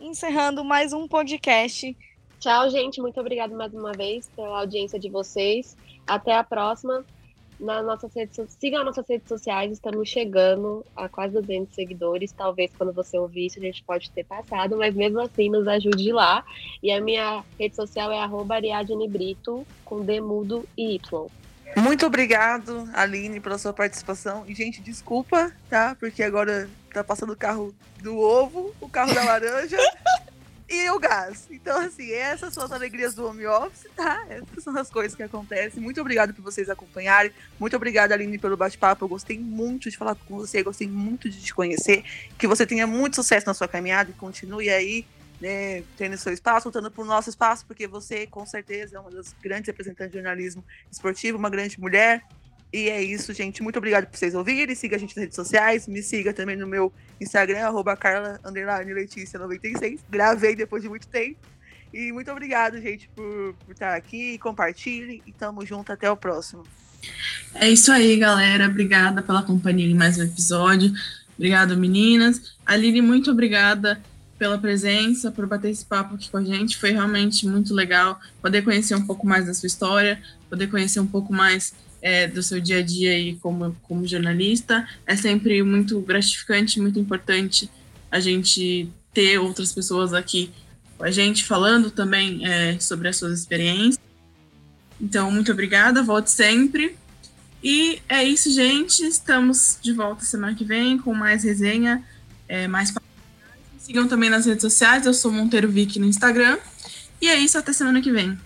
encerrando mais um podcast. Tchau, gente. Muito obrigada mais uma vez pela audiência de vocês. Até a próxima nas nossas redes sigam as nossas redes sociais, estamos chegando a quase 200 seguidores. Talvez quando você ouvir isso a gente pode ter passado, mas mesmo assim nos ajude lá. E a minha rede social é Ariadne Brito, com D mudo e Y. Muito obrigado, Aline, pela sua participação. E, gente, desculpa, tá? Porque agora tá passando o carro do ovo, o carro da laranja. <laughs> e o gás. Então, assim, essas são as alegrias do home office, tá? Essas são as coisas que acontecem. Muito obrigado por vocês acompanharem. Muito obrigada, Aline, pelo bate-papo. Eu gostei muito de falar com você, gostei muito de te conhecer. Que você tenha muito sucesso na sua caminhada e continue aí, né, tendo seu espaço, lutando por nosso espaço, porque você, com certeza, é uma das grandes representantes de jornalismo esportivo, uma grande mulher. E é isso, gente. Muito obrigado por vocês ouvirem. Siga a gente nas redes sociais. Me siga também no meu Instagram, arroba Carla Letícia 96. Gravei depois de muito tempo. E muito obrigado, gente, por, por estar aqui. Compartilhe e tamo junto. Até o próximo. É isso aí, galera. Obrigada pela companhia em mais um episódio. Obrigado, meninas. Aline, muito obrigada pela presença, por bater esse papo aqui com a gente. Foi realmente muito legal poder conhecer um pouco mais da sua história, poder conhecer um pouco mais é, do seu dia a dia aí como, como jornalista. É sempre muito gratificante, muito importante a gente ter outras pessoas aqui com a gente falando também é, sobre as suas experiências. Então, muito obrigada, volte sempre. E é isso, gente. Estamos de volta semana que vem com mais resenha, é, mais Sigam também nas redes sociais, eu sou Monteiro Vic no Instagram. E é isso, até semana que vem.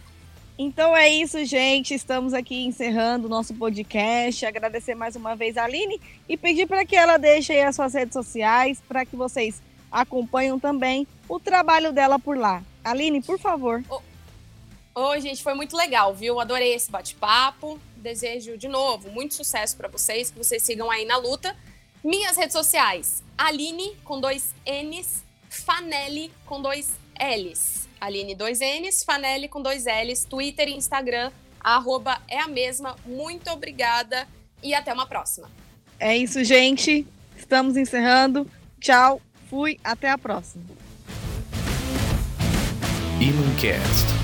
Então é isso, gente. Estamos aqui encerrando o nosso podcast. Agradecer mais uma vez a Aline e pedir para que ela deixe aí as suas redes sociais para que vocês acompanhem também o trabalho dela por lá. Aline, por favor. Oi, gente, foi muito legal, viu? Adorei esse bate-papo. Desejo de novo muito sucesso para vocês, que vocês sigam aí na luta. Minhas redes sociais: Aline com dois N's, Fanelli com dois L's. Aline, dois N's, Fanelli com dois L's, Twitter e Instagram, arroba é a mesma. Muito obrigada e até uma próxima. É isso, gente. Estamos encerrando. Tchau, fui, até a próxima. Imancast